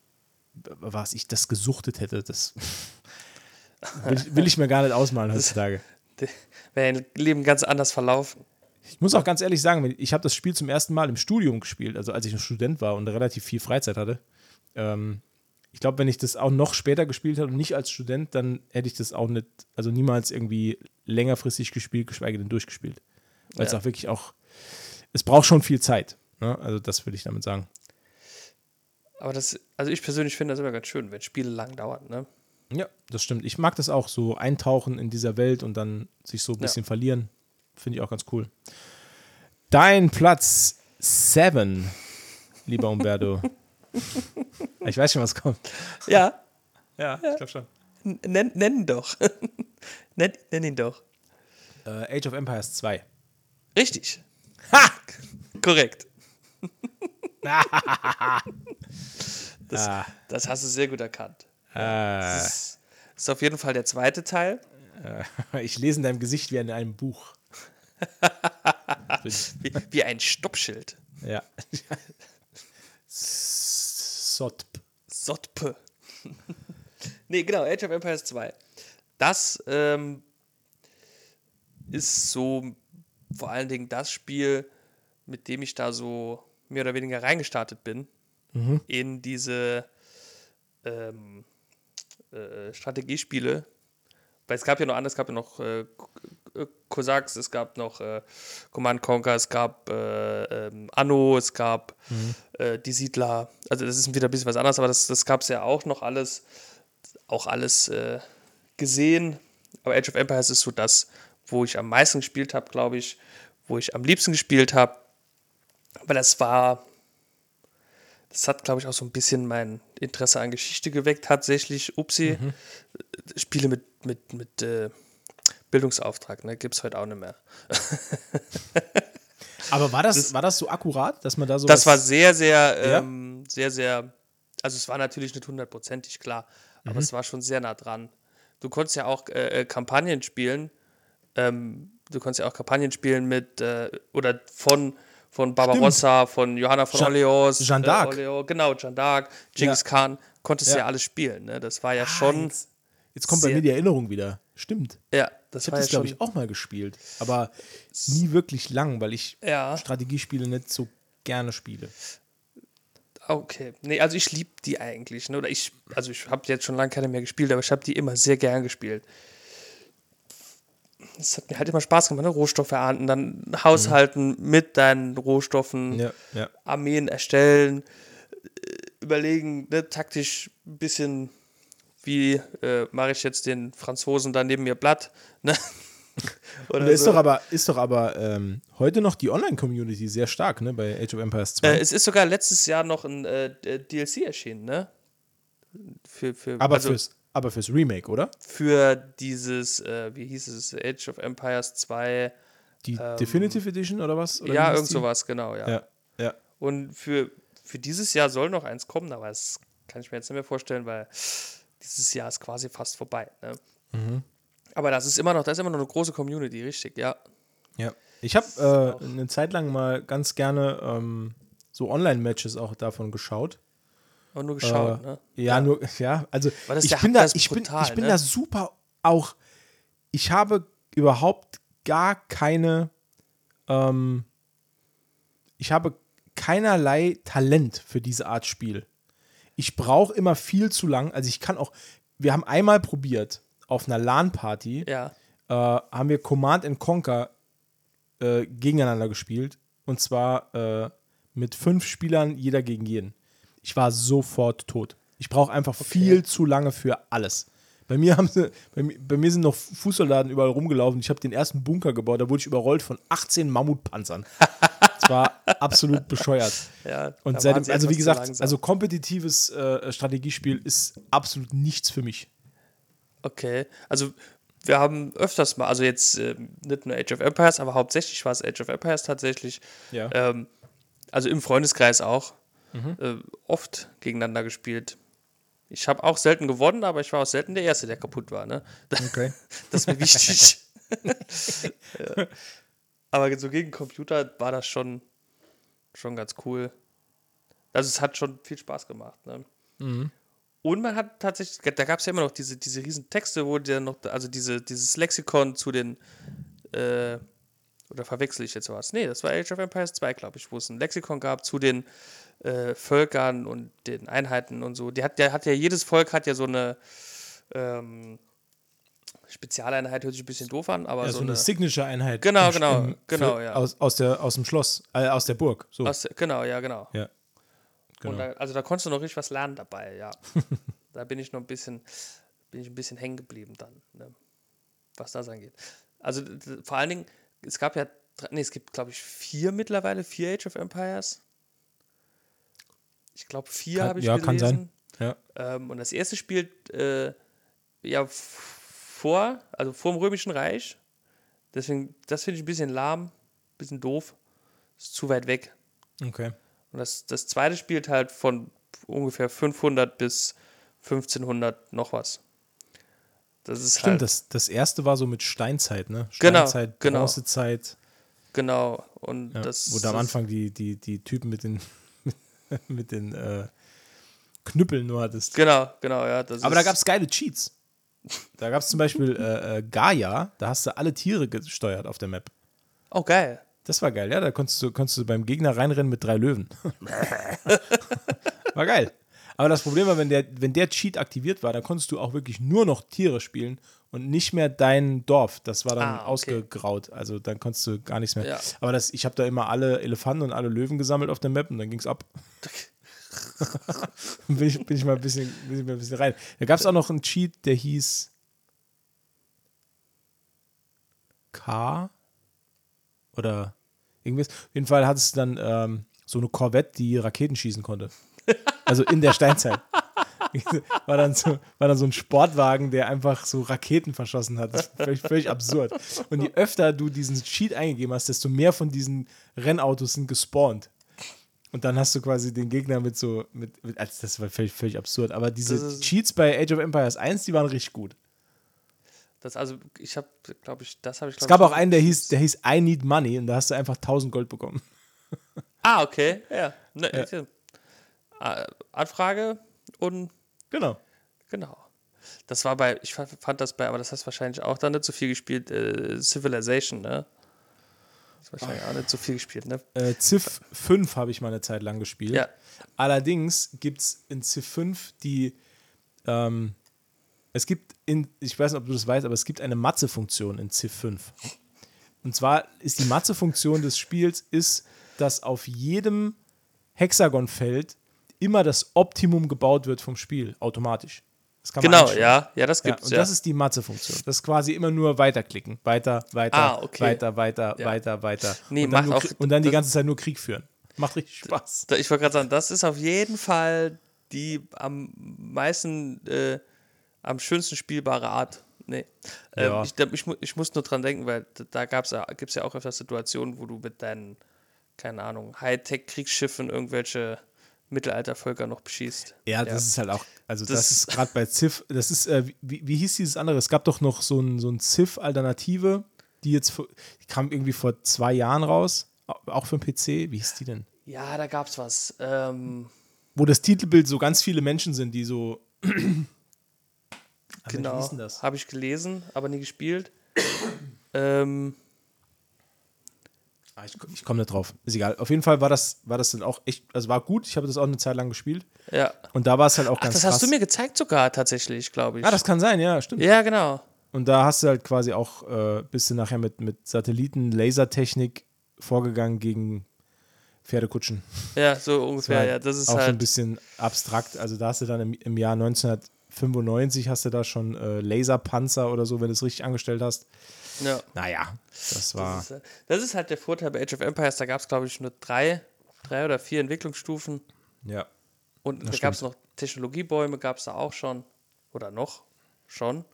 was ich das gesuchtet hätte, das will, ich- will ich mir gar nicht ausmalen heutzutage. Wäre ein Leben ganz anders verlaufen. Ich muss auch ganz ehrlich sagen, ich habe das Spiel zum ersten Mal im Studium gespielt, also als ich noch Student war und relativ viel Freizeit hatte. Ähm, ich glaube, wenn ich das auch noch später gespielt hätte und nicht als Student, dann hätte ich das auch nicht, also niemals irgendwie längerfristig gespielt, geschweige denn durchgespielt. Weil es Ja. auch wirklich auch, es braucht schon viel Zeit. Ne? Also das würde ich damit sagen. Aber das, also ich persönlich finde das immer ganz schön, wenn Spiele lang dauern, ne? Ja, das stimmt. Ich mag das auch, so eintauchen in dieser Welt und dann sich so ein bisschen verlieren. Finde ich auch ganz cool. Dein Platz 7, lieber Umberto. ich weiß schon, was kommt. Ja, Ja, ich glaube schon. nenn, nenn ihn doch. nenn, nenn ihn doch. Äh, Age of Empires 2. Richtig. Ha! Korrekt. das, Ah. das hast du sehr gut erkannt. Äh, Das ist auf jeden Fall der zweite Teil. ich lese in deinem Gesicht wie in einem Buch. Wie, wie ein Stoppschild. ja. Sotp. Sotpe. nee, genau, Age of Empires 2. Das ähm, ist so vor allen Dingen das Spiel, mit dem ich da so mehr oder weniger reingestartet bin in diese ähm, äh, Strategiespiele. Weil es gab ja noch andere, es gab ja noch äh, Cossacks, es gab noch äh, Command Conquer, es gab äh, ähm, Anno, es gab äh, die Siedler. Also das ist wieder ein bisschen was anderes, aber das, das gab es ja auch noch alles, auch alles äh, gesehen. Aber Age of Empires ist so das, wo ich am meisten gespielt habe, glaube ich, wo ich am liebsten gespielt habe. Aber das war, das hat, glaube ich, auch so ein bisschen mein Interesse an Geschichte geweckt, tatsächlich. Upsi, mhm. Spiele mit, mit, mit äh, Bildungsauftrag, ne? Gibt es heute auch nicht mehr. Aber war das, das, war das so akkurat, dass man da so. Das war sehr, sehr, ähm, ja? sehr, sehr. Also, es war natürlich nicht hundertprozentig klar, aber mhm. es war schon sehr nah dran. Du konntest ja auch äh, äh, Kampagnen spielen. Ähm, du konntest ja auch Kampagnen spielen mit äh, oder von von Barbarossa, Stimmt. von Johanna von Jean, Orleans, Jeanne d'Arc. Äh, Orleans, genau, Jeanne d'Arc, Genghis ja. Khan, konntest ja. ja alles spielen. Ne? Das war ja ah, schon. Jetzt, jetzt kommt bei mir die Erinnerung wieder. Stimmt. Ja, das ich habe das, ja glaube ich, auch mal gespielt. Aber nie wirklich lang, weil ich ja. Strategiespiele nicht so gerne spiele. Okay. Nee, also ich liebe die eigentlich. Ne? Oder ich, also ich habe jetzt schon lange keine mehr gespielt, aber ich habe die immer sehr gern gespielt es hat mir halt immer Spaß gemacht, ne? Rohstoffe ernten, dann haushalten mhm. mit deinen Rohstoffen, ja, ja. Armeen erstellen, äh, überlegen, ne? taktisch ein bisschen, wie äh, mache ich jetzt den Franzosen da neben mir Blatt, ne? Oder ist, so. doch aber, ist doch aber ähm, heute noch die Online-Community sehr stark, ne, bei Age of Empires 2. Äh, es ist sogar letztes Jahr noch ein äh, DLC erschienen, ne? Für, für, aber also, fürs aber fürs Remake, oder? Für dieses, äh, wie hieß es, Age of Empires 2. Die ähm, Definitive Edition oder was? Oder ja, irgend sowas, genau, ja. ja. ja. Und für, für dieses Jahr soll noch eins kommen, aber das kann ich mir jetzt nicht mehr vorstellen, weil dieses Jahr ist quasi fast vorbei. Ne? Mhm. Aber das ist immer noch, das ist immer noch eine große Community, richtig, ja. Ja. Ich habe äh, eine Zeit lang mal ganz gerne ähm, so Online-Matches auch davon geschaut. Aber nur geschaut, äh, ne? Ja, nur, ja, also ich bin, da, ich, brutal, bin, ich bin ne? da super auch, ich habe überhaupt gar keine, ähm, ich habe keinerlei Talent für diese Art Spiel. Ich brauche immer viel zu lang, also ich kann auch, wir haben einmal probiert, auf einer LAN-Party, ja. äh, haben wir Command and Conquer äh, gegeneinander gespielt. Und zwar äh, mit fünf Spielern, jeder gegen jeden. Ich war sofort tot. Ich brauche einfach okay. viel zu lange für alles. Bei mir, haben sie, bei, bei mir sind noch Fußsoldaten überall rumgelaufen. Ich habe den ersten Bunker gebaut, da wurde ich überrollt von 18 Mammutpanzern. das war absolut bescheuert. Ja, und seitdem, also wie gesagt, also kompetitives äh, Strategiespiel ist absolut nichts für mich. Okay, also wir haben öfters mal, also jetzt äh, nicht nur Age of Empires, aber hauptsächlich war es Age of Empires tatsächlich. Ja. Ähm, also im Freundeskreis auch mhm. äh, oft gegeneinander gespielt. Ich habe auch selten gewonnen, aber ich war auch selten der Erste, der kaputt war. Ne? Okay. das ist mir wichtig. ja. Aber so gegen Computer war das schon, schon ganz cool. Also es hat schon viel Spaß gemacht. Ne? Mhm. Und man hat tatsächlich, da gab es ja immer noch diese, diese riesen Texte, wo der noch, also diese, dieses Lexikon zu den, äh, oder verwechsel ich jetzt was? Nee, das war Age of Empires 2, glaube ich, wo es ein Lexikon gab zu den äh, Völkern und den Einheiten und so. Die hat, der hat ja, jedes Volk hat ja so eine ähm, Spezialeinheit, hört sich ein bisschen doof an, aber ja, so, so eine, eine Signature-Einheit. Genau, genau, im, genau, ja. Aus, aus, der, aus dem Schloss, äh, aus der Burg. So. Aus, genau, ja, genau. Ja. Genau. Da, also da konntest du noch richtig was lernen dabei, ja. da bin ich noch ein bisschen, bin ich ein bisschen hängen geblieben dann, ne? was das angeht. Also vor allen Dingen, es gab ja, nee, es gibt glaube ich vier mittlerweile, vier Age of Empires. Ich glaube, vier habe ich ja, gelesen. Ja, kann sein. Ja. Ähm, und das erste spielt äh, ja vor, also vor dem Römischen Reich. Deswegen, das finde ich ein bisschen lahm, ein bisschen doof. Ist zu weit weg. Okay. Und das, das zweite spielt halt von ungefähr 500 bis 1500 noch was. Das ist Stimmt, halt das, das erste war so mit Steinzeit, ne? Genau, Steinzeit, genau, Bronzezeit. Genau. Und ja, das. Wo da am Anfang die, die, die Typen mit den mit den äh, Knüppeln nur hattest. Genau, genau, ja. Aber da gab es geile Cheats. Da gab es zum Beispiel äh, äh, Gaia, da hast du alle Tiere gesteuert auf der Map. Oh, geil. Das war geil, ja. Da konntest du, konntest du beim Gegner reinrennen mit drei Löwen. war geil. Aber das Problem war, wenn der, wenn der Cheat aktiviert war, dann konntest du auch wirklich nur noch Tiere spielen und nicht mehr dein Dorf. Das war dann ah, okay. ausgegraut. Also dann konntest du gar nichts mehr. Ja. Aber das, ich habe da immer alle Elefanten und alle Löwen gesammelt auf der Map und dann ging es ab. bin, ich, bin ich mal ein bisschen, bin ich mal ein bisschen rein. Da gab es auch noch einen Cheat, der hieß K oder irgendwas. Auf jeden Fall hattest du dann ähm, so eine Corvette, die Raketen schießen konnte. Also in der Steinzeit. War dann, so, war dann so ein Sportwagen, der einfach so Raketen verschossen hat. Das ist völlig, völlig absurd. Und je öfter du diesen Cheat eingegeben hast, desto mehr von diesen Rennautos sind gespawnt. Und dann hast du quasi den Gegner mit so, mit, mit also das war völlig, völlig absurd. Aber diese Cheats bei Age of Empires 1, die waren richtig gut. Das also, ich habe, glaube ich, das habe ich. Es gab ich, auch einen, der hieß, der hieß I Need Money und da hast du einfach 1000 Gold bekommen. Ah, okay. Ja. Ne, ja. Anfrage und Genau. genau. Das war bei, ich fand, das bei, aber das hast du wahrscheinlich auch dann nicht so viel gespielt, äh, Civilization, ne? Das ist wahrscheinlich auch nicht so viel gespielt, ne? Äh, Civ 5 habe ich mal eine Zeit lang gespielt. Ja. Allerdings gibt es in Civ 5 die, ähm, es gibt in, ich weiß nicht, ob du das weißt, aber es gibt eine Matze-Funktion in Civ 5. Und zwar ist die Matze-Funktion des Spiels, ist, dass auf jedem Hexagonfeld immer das Optimum gebaut wird vom Spiel, automatisch. Das kann man Genau, ja, ja, das Ja, gibt's, und ja. das ist die Matze-Funktion. Das ist quasi immer nur weiterklicken. Weiter, weiter, Ah, okay. weiter, weiter, Ja. weiter, weiter. Nee, und, dann nur, auch- und dann die ganze Zeit nur Krieg führen. Macht richtig Spaß. Ich wollte gerade sagen, das ist auf jeden Fall die am meisten, äh, am schönsten spielbare Art. Nee. Ähm, Ja. ich, ich, ich muss nur dran denken, weil da- da gab's ja, gibt es ja auch öfter Situationen, wo du mit deinen, keine Ahnung, Hightech-Kriegsschiffen irgendwelche Mittelaltervölker noch beschießt. Ja, das ist halt auch, also das, Das- ist gerade bei Civ, das ist, äh, wie, wie hieß dieses andere? Es gab doch noch so ein, so ein Civ-Alternative, die jetzt, die kam irgendwie vor zwei Jahren raus, au- auch für den PC. Wie hieß die denn? Ja, da gab's was. Ähm, Wo das Titelbild so ganz viele Menschen sind, die so. Genau. Habe ich gelesen, aber nie gespielt. ähm, Ah, ich ich komme nicht drauf. Ist egal. Auf jeden Fall war das, war das dann auch echt, also war gut. Ich habe das auch eine Zeit lang gespielt. ja. Und da war es halt auch Ach, ganz das krass. hast du mir gezeigt sogar tatsächlich, glaube ich. Ah, das kann sein, ja, stimmt. ja, genau. Und da hast du halt quasi auch, äh, bist du nachher mit, mit Satelliten, Lasertechnik vorgegangen gegen Pferdekutschen. Ja, so Das ungefähr, war ja. Das ist auch so ein halt. bisschen abstrakt. Also da hast du dann im, im Jahr 1995 hast du da schon äh, Laserpanzer oder so, wenn du es richtig angestellt hast. Ja. Naja, das war. Das ist, äh, das ist halt der Vorteil bei Age of Empires. Da gab es, glaube ich, nur drei, drei oder vier Entwicklungsstufen. ja. Und da stimmt. gab es noch Technologiebäume, gab es da auch schon. Oder noch schon.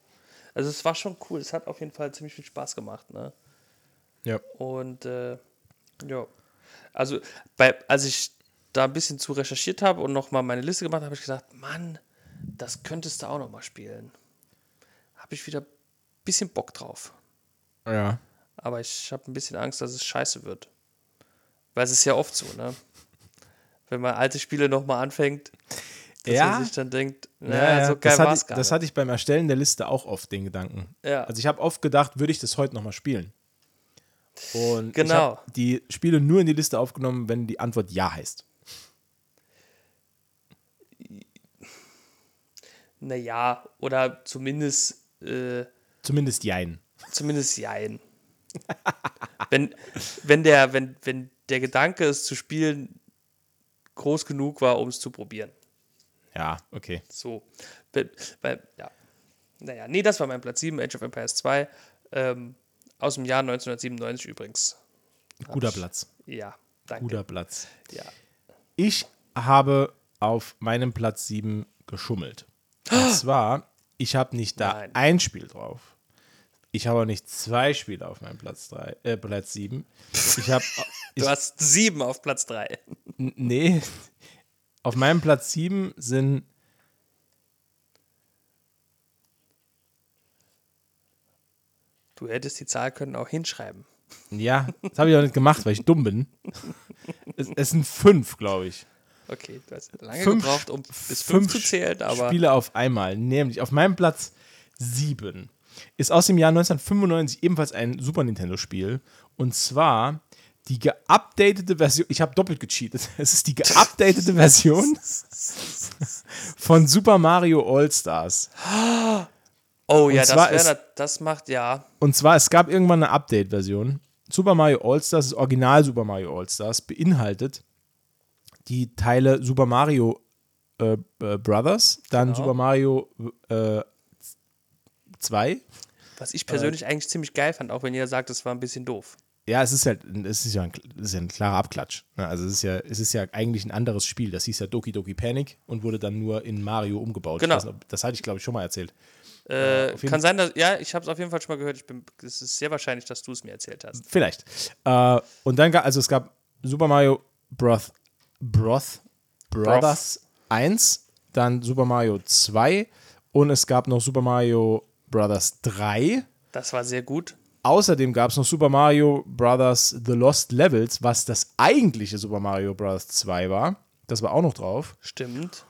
Also es war schon cool. Es hat auf jeden Fall ziemlich viel Spaß gemacht. Ne? Ja. Und äh, ja. Also, bei, als ich da ein bisschen zu recherchiert habe und nochmal meine Liste gemacht habe, habe ich gesagt, Mann, das könntest du auch nochmal spielen. Habe ich wieder ein bisschen Bock drauf. Ja. Aber ich habe ein bisschen Angst, dass es scheiße wird. Weil es ist ja oft so, ne? Wenn man alte Spiele nochmal anfängt, dass Ja. man sich dann denkt, Ja, naja, ja, so geil das, war hatte, es ich- gar das nicht. hatte ich beim Erstellen der Liste auch oft den Gedanken. Ja. Also ich habe oft gedacht, würde ich das heute nochmal spielen? Und ich Genau. habe die Spiele nur in die Liste aufgenommen, wenn die Antwort Ja heißt. Naja, oder zumindest, äh, Zumindest Jein. Zumindest jein. wenn, wenn, der, wenn, wenn der Gedanke, es zu spielen, groß genug war, um es zu probieren. Ja, okay. So. Weil, ja. Naja, nee, das war mein Platz 7, Age of Empires 2. Ähm, aus dem Jahr 1997 übrigens. Guter ich- Platz. Ja, danke. Guter Platz. Ja. Ich habe auf meinem Platz 7 geschummelt. Und zwar, ich habe nicht da Nein. ein Spiel drauf. Ich habe auch nicht zwei Spiele auf meinem Platz 3, äh, Platz 7. Ich habe, Du hast sieben auf Platz 3. N- Nee. Auf meinem Platz 7 sind. Du hättest die Zahl können auch hinschreiben. Ja, das habe ich auch nicht gemacht, weil ich dumm bin. Es, es sind fünf, glaube ich. Okay, du hast lange Fünf- gebraucht, um bis fünf, zu zählen, aber Spiele auf einmal. Nämlich auf meinem Platz 7 ist aus dem Jahr 1995 ebenfalls ein Super Nintendo-Spiel. Und zwar die geupdatete Version. Ich habe doppelt gecheatet. Es ist die geupdatete Version von Super Mario All-Stars. Oh ja, Und das, zwar wär, ist- das macht ja. Und zwar, es gab irgendwann eine Update-Version. Super Mario All-Stars, das Original Super Mario All-Stars, beinhaltet die Teile Super Mario äh, äh, Brothers, dann Genau. Super Mario äh, 2. Was ich persönlich eigentlich ziemlich geil fand, auch wenn jeder sagt, es war ein bisschen doof. Ja, es ist halt, es ist ja ein, es ist ja ein klarer Abklatsch. Ne? Also es ist ja, es ist ja eigentlich ein anderes Spiel. Das hieß ja Doki Doki Panic und wurde dann nur in Mario umgebaut. Genau. Nicht, das hatte ich, glaube ich, schon mal erzählt. Äh, jeden kann sein, dass, ja, ich habe es auf jeden Fall schon mal gehört. Ich bin, es ist sehr wahrscheinlich, dass du es mir erzählt hast. Vielleicht. Äh, und dann gab, also es gab Super Mario Broth, Broth, Brothers 1, dann Super Mario 2 und es gab noch Super Mario Brothers 3. Das war sehr gut. Außerdem gab es noch Super Mario Brothers The Lost Levels, was das eigentliche Super Mario Brothers 2 war. Das war auch noch drauf. Stimmt.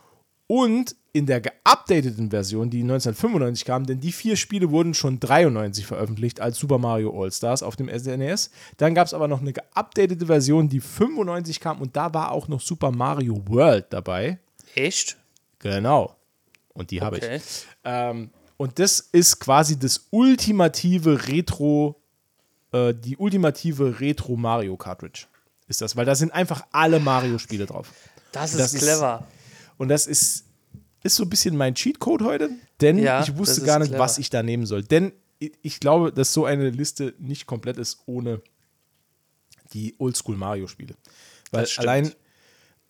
Und in der geupdateten Version, die 1995 kam, denn die vier Spiele wurden schon 93 veröffentlicht als Super Mario All-Stars auf dem SNES. Dann gab es aber noch eine geupdatete Version, die 95 kam und da war auch noch Super Mario World dabei. Echt? Genau. Und die habe Okay. ich. Ähm, und das ist quasi das ultimative Retro, äh, die ultimative Retro Mario Cartridge. Ist das, weil da sind einfach alle Mario-Spiele drauf. Das ist Das ist- clever. Und das ist, ist so ein bisschen mein Cheatcode heute, denn Ja, ich wusste ist gar nicht, clever. was ich da nehmen soll. Denn ich, glaube, dass so eine Liste nicht komplett ist ohne die Oldschool Mario-Spiele. Weil allein,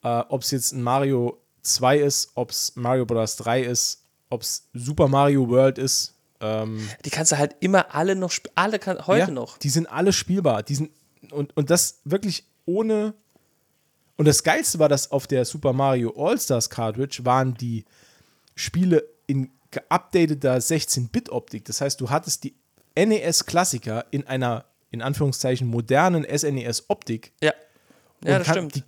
äh, ob es jetzt ein Mario 2 ist, ob es Mario Bros. 3 ist, ob es Super Mario World ist, ähm, Die kannst du halt immer alle noch, sp- alle kann, heute ja, noch. Die sind alle spielbar. Die sind, und, und das wirklich ohne. Und das Geilste war, dass auf der Super Mario All-Stars Cartridge waren die Spiele in geupdateter 16-Bit-Optik. Das heißt, du hattest die NES-Klassiker in einer, in Anführungszeichen, modernen SNES-Optik. Ja. Ja, das kann, stimmt. Die,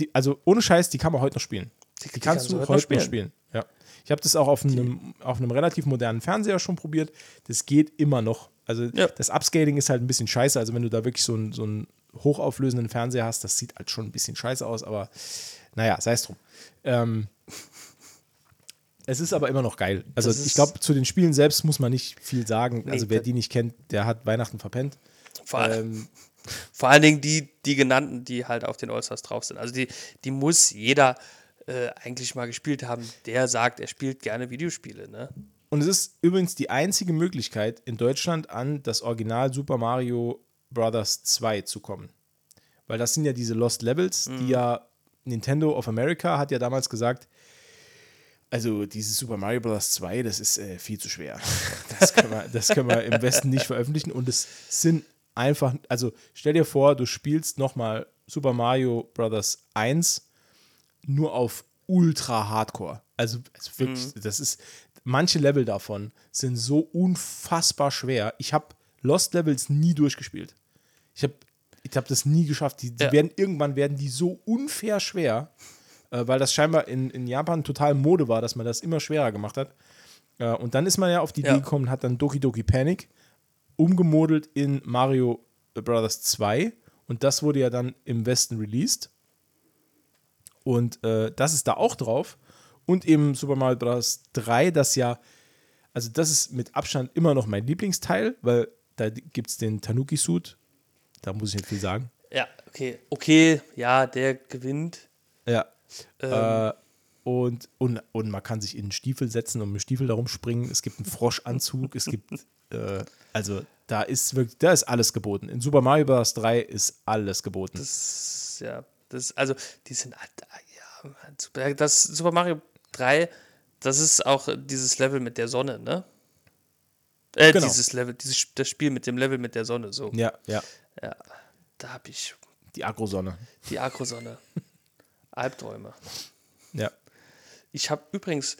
die, also ohn Scheiß, die kann man heute noch spielen. Die, die kannst kannst du heute, noch noch spielen. Ja. Ich habe das auch auf einem, auf einem relativ modernen Fernseher schon probiert. Das geht immer noch. Also Ja. das Upscaling ist halt ein bisschen scheiße. Also wenn du da wirklich so einen, so einen hochauflösenden Fernseher hast, das sieht halt schon ein bisschen scheiße aus, aber naja, sei es drum. Ähm, es ist aber immer noch geil. Also ich glaube, zu den Spielen selbst muss man nicht viel sagen. Nee, also wer die nicht kennt, der hat Weihnachten verpennt. Vor, Ähm, vor allen Dingen die, die genannten, die halt auf den Allstars drauf sind. Also die, die muss jeder äh, eigentlich mal gespielt haben, der sagt, er spielt gerne Videospiele. Ne? Und es ist übrigens die einzige Möglichkeit, in Deutschland an das Original Super Mario Bros. 2 zu kommen. Weil das sind ja diese Lost Levels, die ja Nintendo of America hat ja damals gesagt, also dieses Super Mario Bros. 2, das ist äh, viel zu schwer. Das können, wir, das können wir im Westen nicht veröffentlichen. Und es sind einfach, also stell dir vor, du spielst nochmal Super Mario Bros. 1 nur auf ultra Hardcore. Also, also wirklich, das ist, manche Level davon sind so unfassbar schwer. Ich habe Lost Levels nie durchgespielt. Ich habe ich hab das nie geschafft. Die, die Ja. werden, irgendwann werden die so unfair schwer, äh, weil das scheinbar in, in Japan total Mode war, dass man das immer schwerer gemacht hat. Äh, und dann ist man ja auf die Ja. Idee gekommen, hat dann Doki Doki Panic umgemodelt in Mario Bros. 2 und das wurde ja dann im Westen released. Und äh, das ist da auch drauf. Und eben Super Mario Bros. 3, das ja, also das ist mit Abstand immer noch mein Lieblingsteil, weil da gibt es den Tanuki-Suit. Da muss ich nicht viel sagen. Ja, okay. Okay, ja, der gewinnt. Ja. Ähm. Äh, und, und, und man kann sich in einen Stiefel setzen und mit Stiefel darum springen. Es gibt einen Froschanzug. es gibt, äh, also da ist wirklich, da ist alles geboten. In Super Mario Bros. 3 ist alles geboten. Das, ja, das, also, die sind halt, ja, super. Das Super Mario 3, das ist auch dieses Level mit der Sonne, ne? Äh, Genau. dieses Level, dieses, das Spiel mit dem Level mit der Sonne, so. ja, ja. Ja, da habe ich Die Agrosonne. die Akrosonne. Albträume. Ja. Ich habe übrigens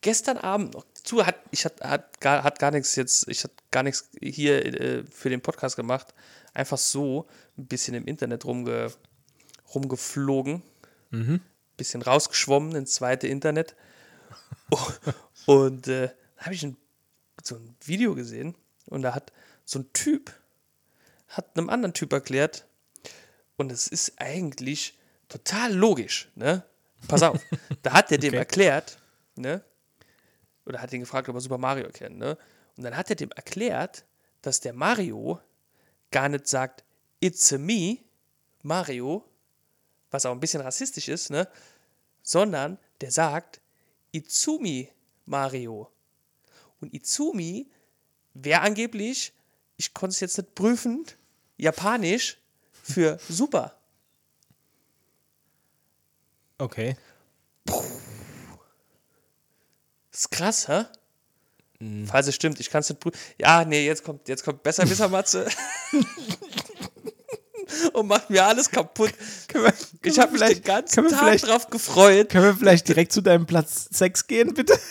gestern Abend noch zu, hat, ich hat, hat, gar, hat gar nichts jetzt, ich hat gar nichts hier äh, für den Podcast gemacht. Einfach so ein bisschen im Internet rumge, rumgeflogen, bisschen rausgeschwommen ins zweite Internet. und äh, da habe ich ein, so ein Video gesehen und da hat so ein Typ, hat einem anderen Typ erklärt, und es ist eigentlich total logisch, ne? Pass auf, da hat er dem Okay. erklärt, ne? Oder hat ihn gefragt, ob er Super Mario kennt, ne? Und dann hat er dem erklärt, dass der Mario gar nicht sagt, it's a me, Mario, was auch ein bisschen rassistisch ist, ne? Sondern der sagt, Izumi Mario. Und Izumi wäre angeblich, ich konnte es jetzt nicht prüfen, Japanisch für super. Okay. Das ist krass, hä? Falls es stimmt, ich kann es nicht prüfen. Ja, nee, jetzt kommt, jetzt kommt besser Matze. und macht mir alles kaputt. Können wir, können Ich habe mich den ganzen Tag drauf gefreut. Können wir vielleicht direkt zu deinem Platz 6 gehen, bitte?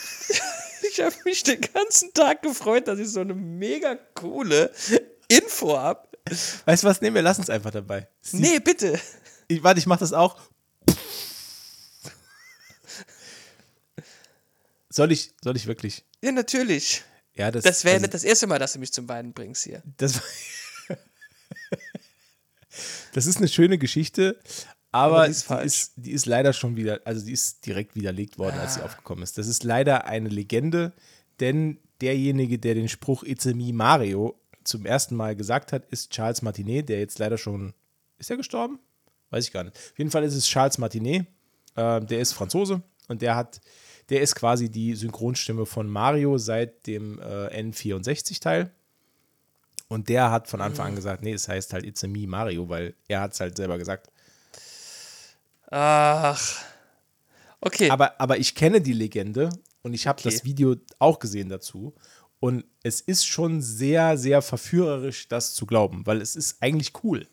Ich habe mich den ganzen Tag gefreut, dass ich so eine mega coole Info habe. Weißt du was? Nee, wir lassen es einfach dabei. Sie- Nee, bitte. Ich, warte, ich mach das auch. Soll ich, soll ich wirklich? Ja, natürlich. Ja, das, Das wäre also, nicht das erste Mal, dass du mich zum Weinen bringst hier. Das, das ist eine schöne Geschichte, aber, Aber die, die ist falsch. ist, die ist leider schon wieder, also die ist direkt widerlegt worden, als sie aufgekommen ist. Das ist leider eine Legende, denn derjenige, der den Spruch It's a me Mario zum ersten Mal gesagt hat, ist Charles Martinet, der jetzt leider schon, ist er gestorben? Weiß ich gar nicht. Auf jeden Fall ist es Charles Martinet, äh, der ist Franzose und der hat, der ist quasi die Synchronstimme von Mario seit dem äh, N64-Teil. Und der hat von Anfang an gesagt, nee, es heißt halt It's a me Mario, weil er hat es halt selber gesagt. Ach. Okay. Aber, aber ich kenne die Legende und ich habe Okay. das Video auch gesehen dazu. Und es ist schon sehr, sehr verführerisch, das zu glauben, weil es ist eigentlich cool.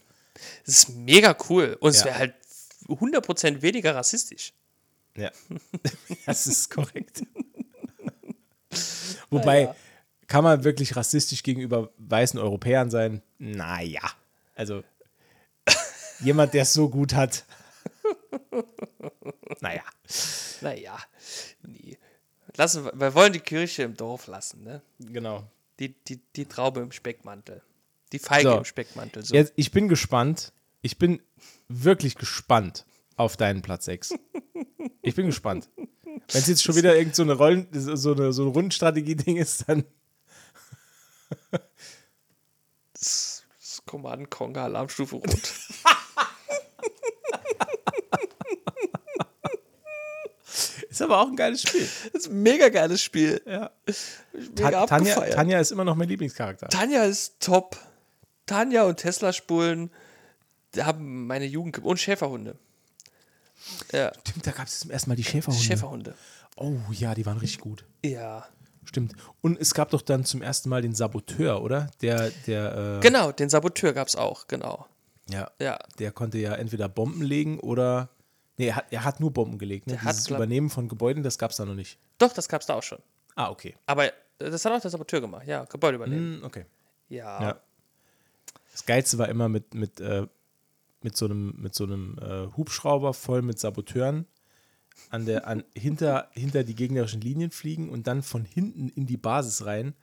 das ist mega cool. Und es Ja. wäre halt 100% weniger rassistisch. Ja, das ist korrekt. Wobei, ja. Kann man wirklich rassistisch gegenüber weißen Europäern sein? Naja, also jemand, der es so gut hat. Naja, Naja. Nee. Lassen wir, wir wollen die Kirche im Dorf lassen, ne? genau. Die, die, die Traube im Speckmantel. Die Feige So. im Speckmantel. So. Jetzt, ich bin gespannt. Ich bin wirklich gespannt auf deinen Platz 6. Ich bin gespannt. Wenn es jetzt schon wieder irgend so eine Rollen, so eine, so eine Rundenstrategie-Ding ist, dann. Das, das Command Conquer Alarmstufe Rot. Ist aber auch ein geiles Spiel. Das ist ein mega geiles Spiel. Ja. Mega Ta Tanja, abgefeiert. Tanja ist immer noch mein Lieblingscharakter. Tanja ist top. Tanja und Tesla-Spulen haben meine Jugend ge- und Schäferhunde. Ja, Stimmt, da gab es zum ersten Mal die Schäferhunde. Schäferhunde. Oh ja, die waren richtig gut. Ja. Stimmt. Und es gab doch dann zum ersten Mal den Saboteur, oder? Der, der, äh, Genau, den Saboteur gab es auch, genau. ja, Ja. der konnte ja entweder Bomben legen oder. Nee, er hat, er hat nur Bomben gelegt. Ne? Der Dieses Übernehmen von Gebäuden, das gab es da noch nicht. Doch, das gab es da auch schon. Ah, okay. Aber äh, das hat auch der Saboteur gemacht. Ja, Gebäude übernehmen. Hm, okay. Ja. Ja. Das Geilste war immer mit, mit, äh, mit so einem, mit so einem äh, Hubschrauber voll mit Saboteuren an der, an, hinter, hinter die gegnerischen Linien fliegen und dann von hinten in die Basis rein,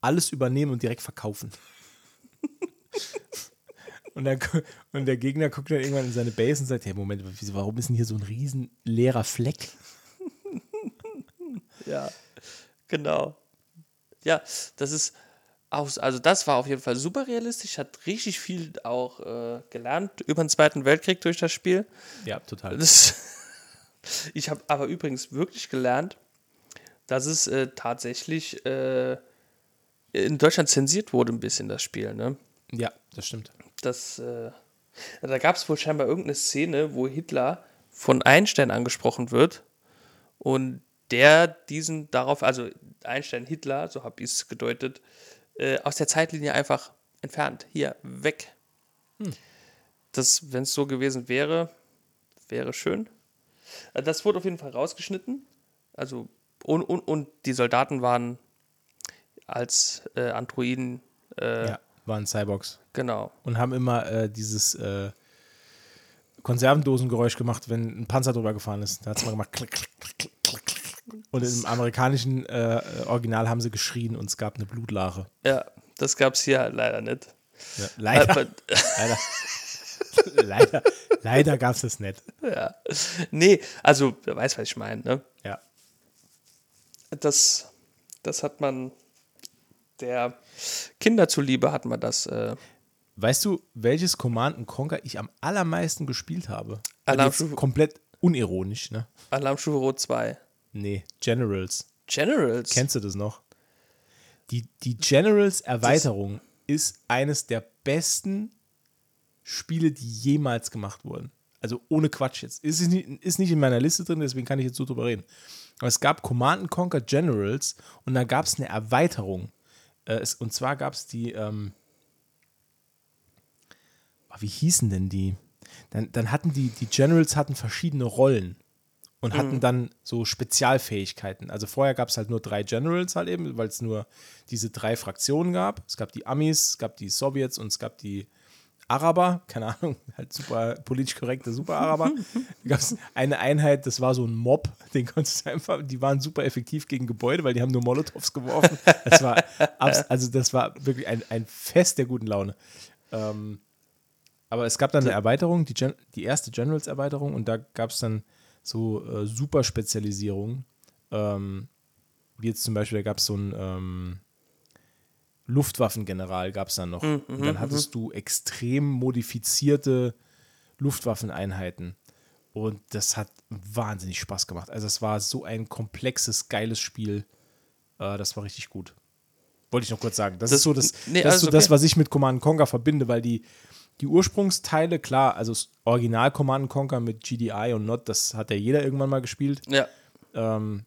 alles übernehmen und direkt verkaufen. und, dann, und der Gegner guckt dann irgendwann in seine Base und sagt, hey, Moment, warum ist denn hier so ein riesen leerer Fleck? Ja, genau. Ja, das ist auch, also das war auf jeden Fall super realistisch, hat richtig viel auch äh, gelernt über den Zweiten Weltkrieg durch das Spiel. Ja, total. Das, ich habe aber übrigens wirklich gelernt, dass es äh, tatsächlich äh, in Deutschland zensiert wurde ein bisschen, das Spiel, ne? Ja, das stimmt. Das, äh, da gab es wohl scheinbar irgendeine Szene, wo Hitler von Einstein angesprochen wird und der diesen darauf, also Einstein Hitler, so habe ich es gedeutet, äh, aus der Zeitlinie einfach entfernt. Hier, weg. Das, wenn es so gewesen wäre, wäre schön. Äh, Das wurde auf jeden Fall rausgeschnitten. Also, und, und, und die Soldaten waren als äh, Androiden, äh, Ja, waren Cyborgs. genau. und haben immer äh, dieses äh, Konservendosengeräusch gemacht, wenn ein Panzer drüber gefahren ist. Da hat es mal gemacht. Klick, klick, klick, klick, klick, klick. Und im amerikanischen äh, Original haben sie geschrien und es gab eine Blutlache. Ja, das gab es hier leider nicht. Ja, leider, leider, leider, leider gab es das nicht. ja. Nee, also, wer weiß, was ich meine. Ne? Ja. Das, das hat man, der Kinder zuliebe hat man das. Äh, Weißt du, welches Command Conquer ich am allermeisten gespielt habe? Und Alarmstufe- komplett unironisch, ne? Alarmstufe Rot 2. Nee, Generals. Generals. Kennst du das noch? Die, die Generals-Erweiterung ist eines der besten Spiele, die jemals gemacht wurden. Also ohne Quatsch jetzt. Ist nicht, ist nicht in meiner Liste drin, deswegen kann ich jetzt so drüber reden. Aber es gab Command Conquer Generals und da gab es eine Erweiterung. Äh, und zwar gab es die, ähm, oh, wie hießen denn die? Dann, dann hatten die, die Generals hatten verschiedene Rollen und hatten Mhm. dann so Spezialfähigkeiten. Also vorher gab es halt nur drei Generals halt eben, weil es nur diese drei Fraktionen gab. Es gab die Amis, es gab die Sowjets und es gab die Araber, keine Ahnung, halt super politisch korrekte Super-Araber. Da gab es eine Einheit, das war so ein Mob, den konntest du einfach, die waren super effektiv gegen Gebäude, weil die haben nur Molotovs geworfen. Das war, also das war wirklich ein, ein Fest der guten Laune. Ähm, aber es gab dann eine Erweiterung, die, Gen die erste Generals-Erweiterung und da gab es dann so äh, Super-Spezialisierungen. Ähm, wie jetzt zum Beispiel, da gab es so ein ähm, Luftwaffengeneral gab es dann noch. und dann hattest du extrem modifizierte Luftwaffeneinheiten. Und das hat wahnsinnig Spaß gemacht. Also es war so ein komplexes, geiles Spiel. Äh, das war richtig gut. Wollte ich noch kurz sagen. Das, Das- ist so, das, nee, das, ist so das, okay. was ich mit Command Conquer verbinde, weil die, die Ursprungsteile, klar, also das Original Command Conquer mit GDI und Not, das hat ja jeder irgendwann mal gespielt. Ja. Ähm,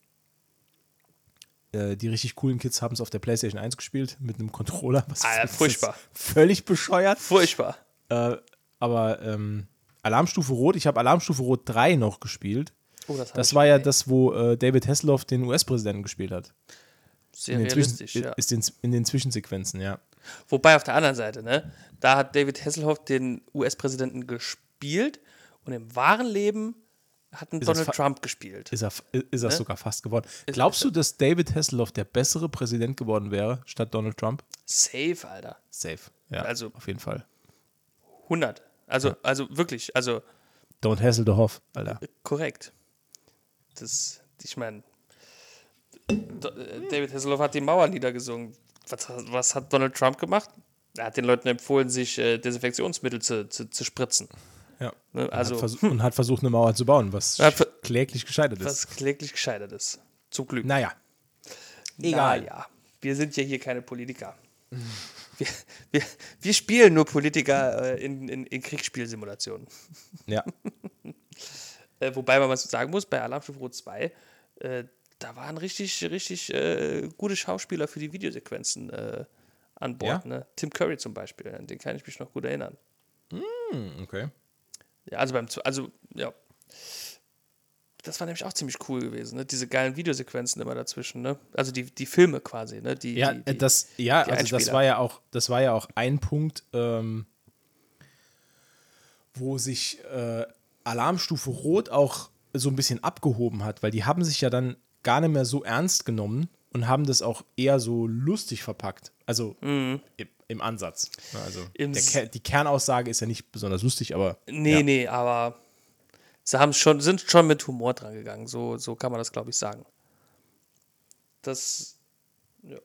äh, die richtig coolen Kids haben es auf der PlayStation 1 gespielt mit einem Controller. Was ist furchtbar. Völlig bescheuert. Furchtbar. Äh, aber ähm, Alarmstufe Rot, ich habe Alarmstufe Rot 3 noch gespielt. Oh, das Das war ja gesehen. das, wo äh, David Hasselhoff den US-Präsidenten gespielt hat. Sehr In realistisch, ja. ist den, in den Zwischensequenzen, ja. Wobei auf der anderen Seite, ne, da hat David Hasselhoff den US-Präsidenten gespielt und im wahren Leben hat ein das Donald Trump gespielt. Ist er, ist er Ne? sogar fast geworden. Glaubst du, dass David Hasselhoff der bessere Präsident geworden wäre statt Donald Trump? Safe, Alter. Safe. Ja, Also- auf jeden Fall. 100. Also, also wirklich, also Don't Hassel the Hoff, Alter. korrekt. Das, ich meine, David Hasselhoff hat die Mauer niedergesungen. Was, was hat Donald Trump gemacht? Er hat den Leuten empfohlen, sich äh, Desinfektionsmittel zu, zu, zu spritzen. Ja. Ne? Also, hat versuch, und hat versucht, eine Mauer zu bauen, was kläglich gescheitert ist. was kläglich gescheitert ist. Zum Glück. Naja. egal. Naja, wir sind ja hier keine Politiker. Wir, wir, wir spielen nur Politiker äh, in, in, in Kriegsspielsimulationen. Ja. Äh, wobei man was sagen muss, bei Alarmstufe Rot 2, äh, da waren richtig, richtig äh, gute Schauspieler für die Videosequenzen äh, an Bord. Ja? Ne? Tim Curry zum Beispiel, an den kann ich mich noch gut erinnern. Hm, okay. Ja, also beim, also, ja. Das war nämlich auch ziemlich cool gewesen, ne? Diese geilen Videosequenzen immer dazwischen, ne? Also die, die Filme quasi, ne? Die, Ja, die, die, das, ja, also das war ja auch, das war ja auch ein Punkt, ähm, wo sich äh, Alarmstufe Rot auch so ein bisschen abgehoben hat, weil die haben sich ja dann gar nicht mehr so ernst genommen und haben das auch eher so lustig verpackt. Also im, im Ansatz. Also Ker- die Kernaussage ist ja nicht besonders lustig, aber Nee, ja. nee, aber sie haben schon, sind schon mit Humor dran gegangen. So, so kann man das, glaube ich, sagen. Das ja.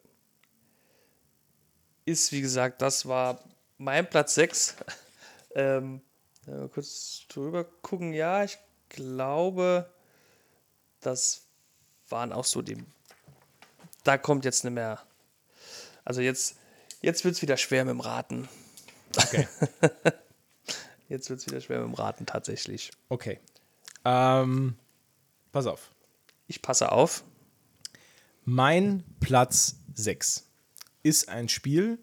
ist, wie gesagt, das war mein Platz 6. ähm, ja, kurz drüber gucken. Ja, ich glaube, das waren auch so die. Da kommt jetzt nicht mehr. Also jetzt, jetzt wird es wieder schwer mit dem Raten. Okay. Jetzt wird es wieder schwer mit dem Raten tatsächlich. okay. Ähm, pass auf. Ich passe auf. Mein Platz 6 ist ein Spiel,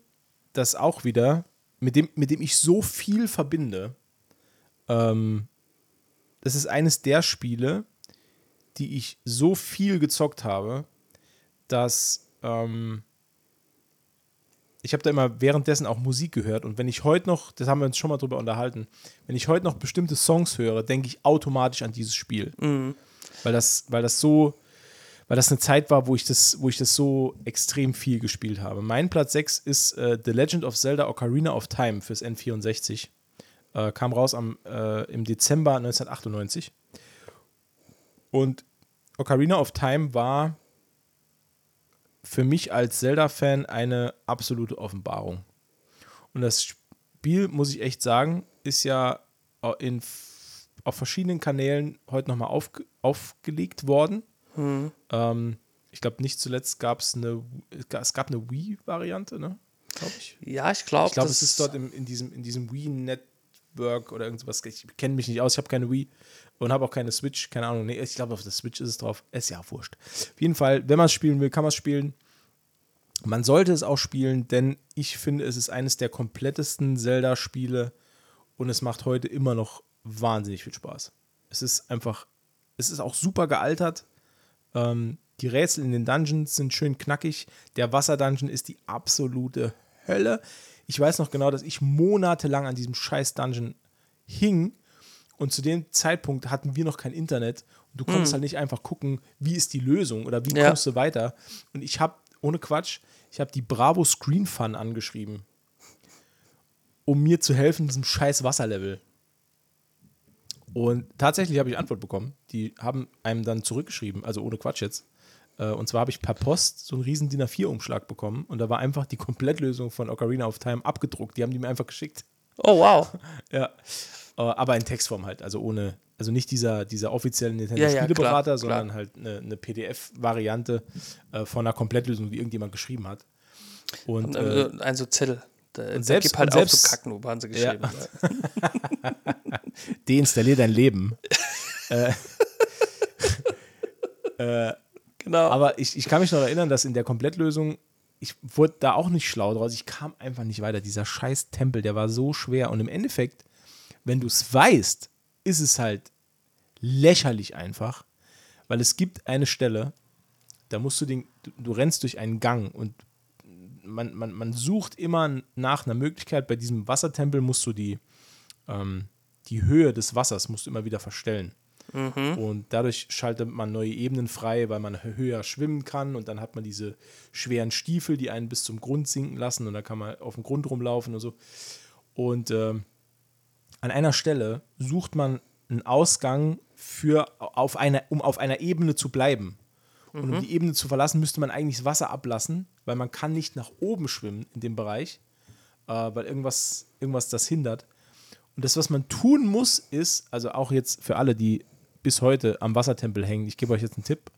das auch wieder, mit dem, mit dem ich so viel verbinde. Ähm, das ist eines der Spiele, die ich so viel gezockt habe, dass ähm, ich habe da immer währenddessen auch Musik gehört und wenn ich heute noch, das haben wir uns schon mal drüber unterhalten, wenn ich heute noch bestimmte Songs höre, denke ich automatisch an dieses Spiel. Weil das, weil das so, weil das eine Zeit war, wo ich das, wo ich das so extrem viel gespielt habe. Mein Platz 6 ist äh, The Legend of Zelda Ocarina of Time fürs N64. Äh, kam raus am, äh, im Dezember 1998. Und Ocarina of Time war für mich als Zelda-Fan eine absolute Offenbarung. Und das Spiel, muss ich echt sagen, ist ja in, auf verschiedenen Kanälen heute nochmal aufge, aufgelegt worden. Ähm, ich glaube, nicht zuletzt gab es eine, es gab eine Wii-Variante, ne? Glaube ich. Ja, ich glaube, Ich glaube, es ist dort im, in diesem, in diesem Wii-Net, Work oder irgendwas. Ich kenne mich nicht aus, ich habe keine Wii und habe auch keine Switch, keine Ahnung. Nee, ich glaube, auf der Switch ist es drauf. Ist ja wurscht. Auf jeden Fall, wenn man es spielen will, kann man es spielen. Man sollte es auch spielen, denn ich finde, es ist eines der komplettesten Zelda-Spiele und es macht heute immer noch wahnsinnig viel Spaß. Es ist einfach, es ist auch super gealtert. Ähm, die Rätsel in den Dungeons sind schön knackig. Der Wasser-Dungeon ist die absolute Hölle. Ich weiß noch genau, dass ich monatelang an diesem scheiß Dungeon hing und zu dem Zeitpunkt hatten wir noch kein Internet und du konntest hm. halt nicht einfach gucken, wie ist die Lösung oder wie ja. kommst du weiter. Und ich habe, ohne Quatsch, ich habe die Bravo Screen Fun angeschrieben, um mir zu helfen diesem scheiß Wasserlevel. Und tatsächlich habe ich Antwort bekommen. Die haben einem dann zurückgeschrieben, also ohne Quatsch jetzt. Äh, und zwar habe ich per Post so einen riesen DIN A4-Umschlag bekommen und da war einfach die Komplettlösung von Ocarina of Time abgedruckt. Die haben die mir einfach geschickt. Oh, wow. ja. Äh, aber in Textform halt, also ohne, also nicht dieser, dieser offizielle Nintendo-Spieleberater, ja, ja, sondern halt eine, eine PDF-Variante äh, von einer Komplettlösung, die irgendjemand geschrieben hat. Und, und äh, ein so Zettel. Da, und selbst, gibt halt selbst, auch so Kacken, haben sie geschrieben. Ja. Deinstallier dein Leben. äh, äh, genau. Aber ich, ich kann mich noch erinnern, dass in der Komplettlösung, ich wurde da auch nicht schlau draus. Ich kam einfach nicht weiter. Dieser scheiß Tempel, der war so schwer. Und im Endeffekt wenn du es weißt, ist es halt lächerlich einfach, weil es gibt eine Stelle, da musst du den, du, du rennst durch einen Gang und man, man, man sucht immer nach einer Möglichkeit, bei diesem Wassertempel musst du die, ähm, die Höhe des Wassers musst du immer wieder verstellen. Mhm. Und dadurch schaltet man neue Ebenen frei, weil man höher schwimmen kann und dann hat man diese schweren Stiefel, die einen bis zum Grund sinken lassen und dann kann man auf dem Grund rumlaufen und so. Und ähm, an einer Stelle sucht man einen Ausgang für auf einer, um auf einer Ebene zu bleiben. Und um mhm. die Ebene zu verlassen, müsste man eigentlich das Wasser ablassen, weil man kann nicht nach oben schwimmen in dem Bereich, äh, weil irgendwas, irgendwas das hindert. Und das, was man tun muss, ist, also auch jetzt für alle, die bis heute am Wassertempel hängen, ich gebe euch jetzt einen Tipp.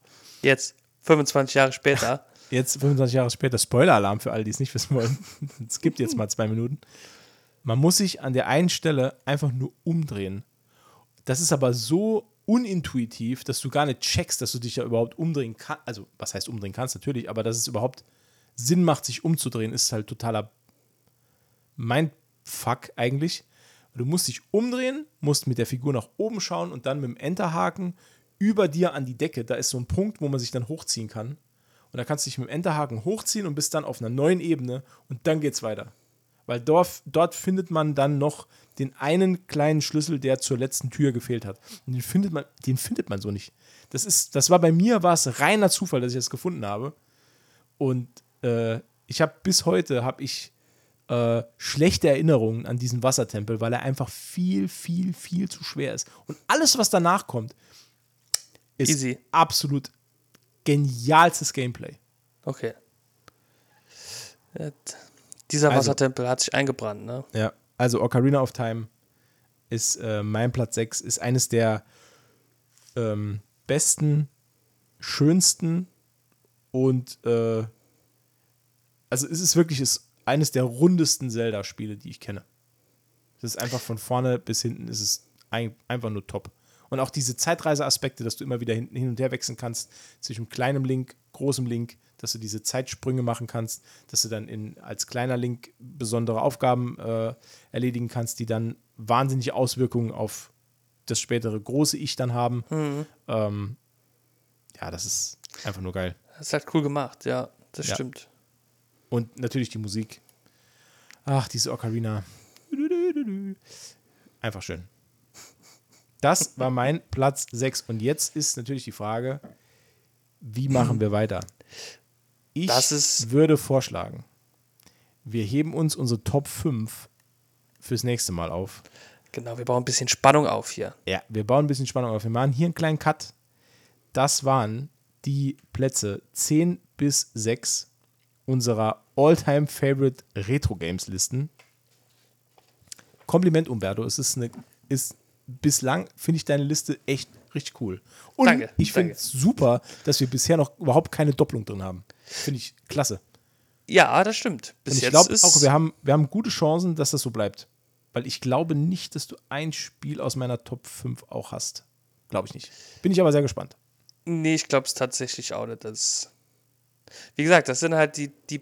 Jetzt, 25 Jahre später. Jetzt, 25 Jahre später, Spoiler-Alarm für alle, die es nicht wissen wollen. Es gibt jetzt mal zwei Minuten. Man muss sich an der einen Stelle einfach nur umdrehen. Das ist aber so unintuitiv, dass du gar nicht checkst, dass du dich ja überhaupt umdrehen kannst. Also, was heißt umdrehen kannst natürlich, aber dass es überhaupt Sinn macht, sich umzudrehen, ist halt totaler Mindfuck eigentlich. Du musst dich umdrehen, musst mit der Figur nach oben schauen und dann mit dem Enterhaken über dir an die Decke. Da ist so ein Punkt, wo man sich dann hochziehen kann. Und da kannst du dich mit dem Enterhaken hochziehen und bist dann auf einer neuen Ebene und dann geht's weiter weil dort, dort findet man dann noch den einen kleinen Schlüssel, der zur letzten Tür gefehlt hat. Und den findet man, den findet man so nicht. Das ist, das war bei mir war es reiner Zufall, dass ich das gefunden habe. Und äh, ich habe bis heute habe ich äh, schlechte Erinnerungen an diesen Wassertempel, weil er einfach viel, viel, viel zu schwer ist. Und alles, was danach kommt, ist Easy. absolut genialstes Gameplay. Okay. Dieser also, Wassertempel hat sich eingebrannt, ne? Ja, also Ocarina of Time ist äh, mein Platz 6, ist eines der ähm, besten, schönsten und äh, also es ist wirklich ist eines der rundesten Zelda-Spiele, die ich kenne. Es ist einfach von vorne bis hinten ist es ein, einfach nur top. Und auch diese Zeitreise-Aspekte, dass du immer wieder hin, hin und her wechseln kannst zwischen kleinem Link, großem Link, dass du diese Zeitsprünge machen kannst, dass du dann in, als kleiner Link besondere Aufgaben äh, erledigen kannst, die dann wahnsinnige Auswirkungen auf das spätere große Ich dann haben. Mhm. Ähm, ja, das ist einfach nur geil. Das ist halt cool gemacht, ja, das ja. stimmt. Und natürlich die Musik. Ach, diese Ocarina. Einfach schön. Das war mein Platz 6. Und jetzt ist natürlich die Frage, wie machen wir weiter? Ich würde vorschlagen, wir heben uns unsere Top 5 fürs nächste Mal auf. Genau, wir bauen ein bisschen Spannung auf hier. Ja, wir bauen ein bisschen Spannung auf. Wir machen hier einen kleinen Cut. Das waren die Plätze 10 bis 6 unserer All-Time Favorite Retro Games Listen. Kompliment, Umberto. Es ist eine, ist bislang, finde ich deine Liste echt richtig cool. Und danke, ich finde es super, dass wir bisher noch überhaupt keine Doppelung drin haben. Finde ich klasse. Ja, das stimmt. Bis Und ich glaube auch, wir haben, wir haben gute Chancen, dass das so bleibt. Weil ich glaube nicht, dass du ein Spiel aus meiner Top 5 auch hast. Glaube ich nicht. Bin ich aber sehr gespannt. Nee, ich glaube es tatsächlich auch nicht. Das Wie gesagt, das sind halt die, die,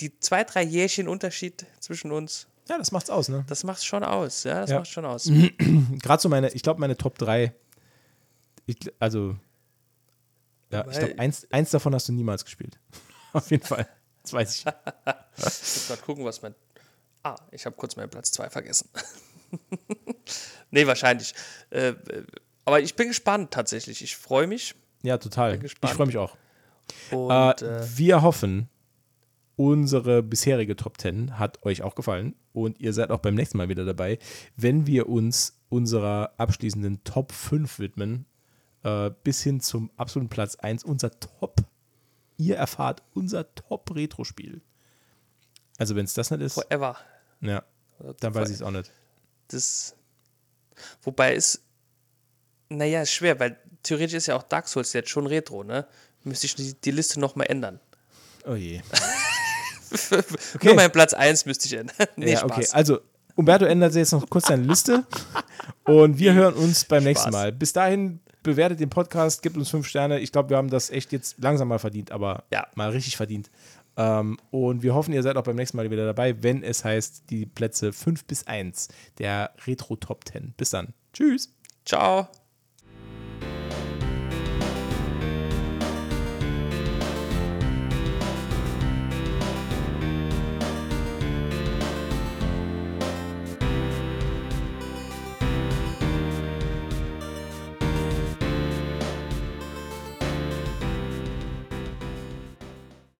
die zwei, drei Jährchen Unterschied zwischen uns. Ja, das macht's aus, ne? Das macht schon aus, ja, das Ja. macht schon aus. Gerade so meine, ich glaube, meine Top 3, ich, also, ja, ich Weil- glaube, eins, eins davon hast du niemals gespielt. Auf jeden Fall. Das weiß ich. Ich muss gerade gucken, was mein. Ah, ich habe kurz meinen Platz 2 vergessen. nee, wahrscheinlich. Äh, äh, aber ich bin gespannt tatsächlich. Ich freue mich. Ja, total. Ich freue mich auch. Und äh, äh, wir hoffen, unsere bisherige Top 10 hat euch auch gefallen und ihr seid auch beim nächsten Mal wieder dabei, wenn wir uns unserer abschließenden Top 5 widmen, äh, bis hin zum absoluten Platz 1, unser Top. Ihr erfahrt unser Top-Retro-Spiel. Also, wenn es das nicht ist, forever. ja, dann weiß ich es auch nicht. Das. Wobei es. Naja, ist schwer, weil theoretisch ist ja auch Dark Souls jetzt schon Retro, ne? Müsste ich die, die Liste nochmal ändern. Oh je. Nur meinen Platz 1 müsste ich ändern. nee, ja, Spaß. okay. Also, Umberto ändert jetzt noch kurz seine Liste. Und wir hören uns beim nächsten Spaß. Mal. Bis dahin, bewertet den Podcast, gibt uns fünf Sterne. Ich glaube, wir haben das echt jetzt langsam mal verdient, aber Ja. mal richtig verdient. Ähm, und wir hoffen, ihr seid auch beim nächsten Mal wieder dabei, wenn es heißt, die Plätze 5 bis 1 der Retro Top 10. Bis dann. Tschüss. Ciao.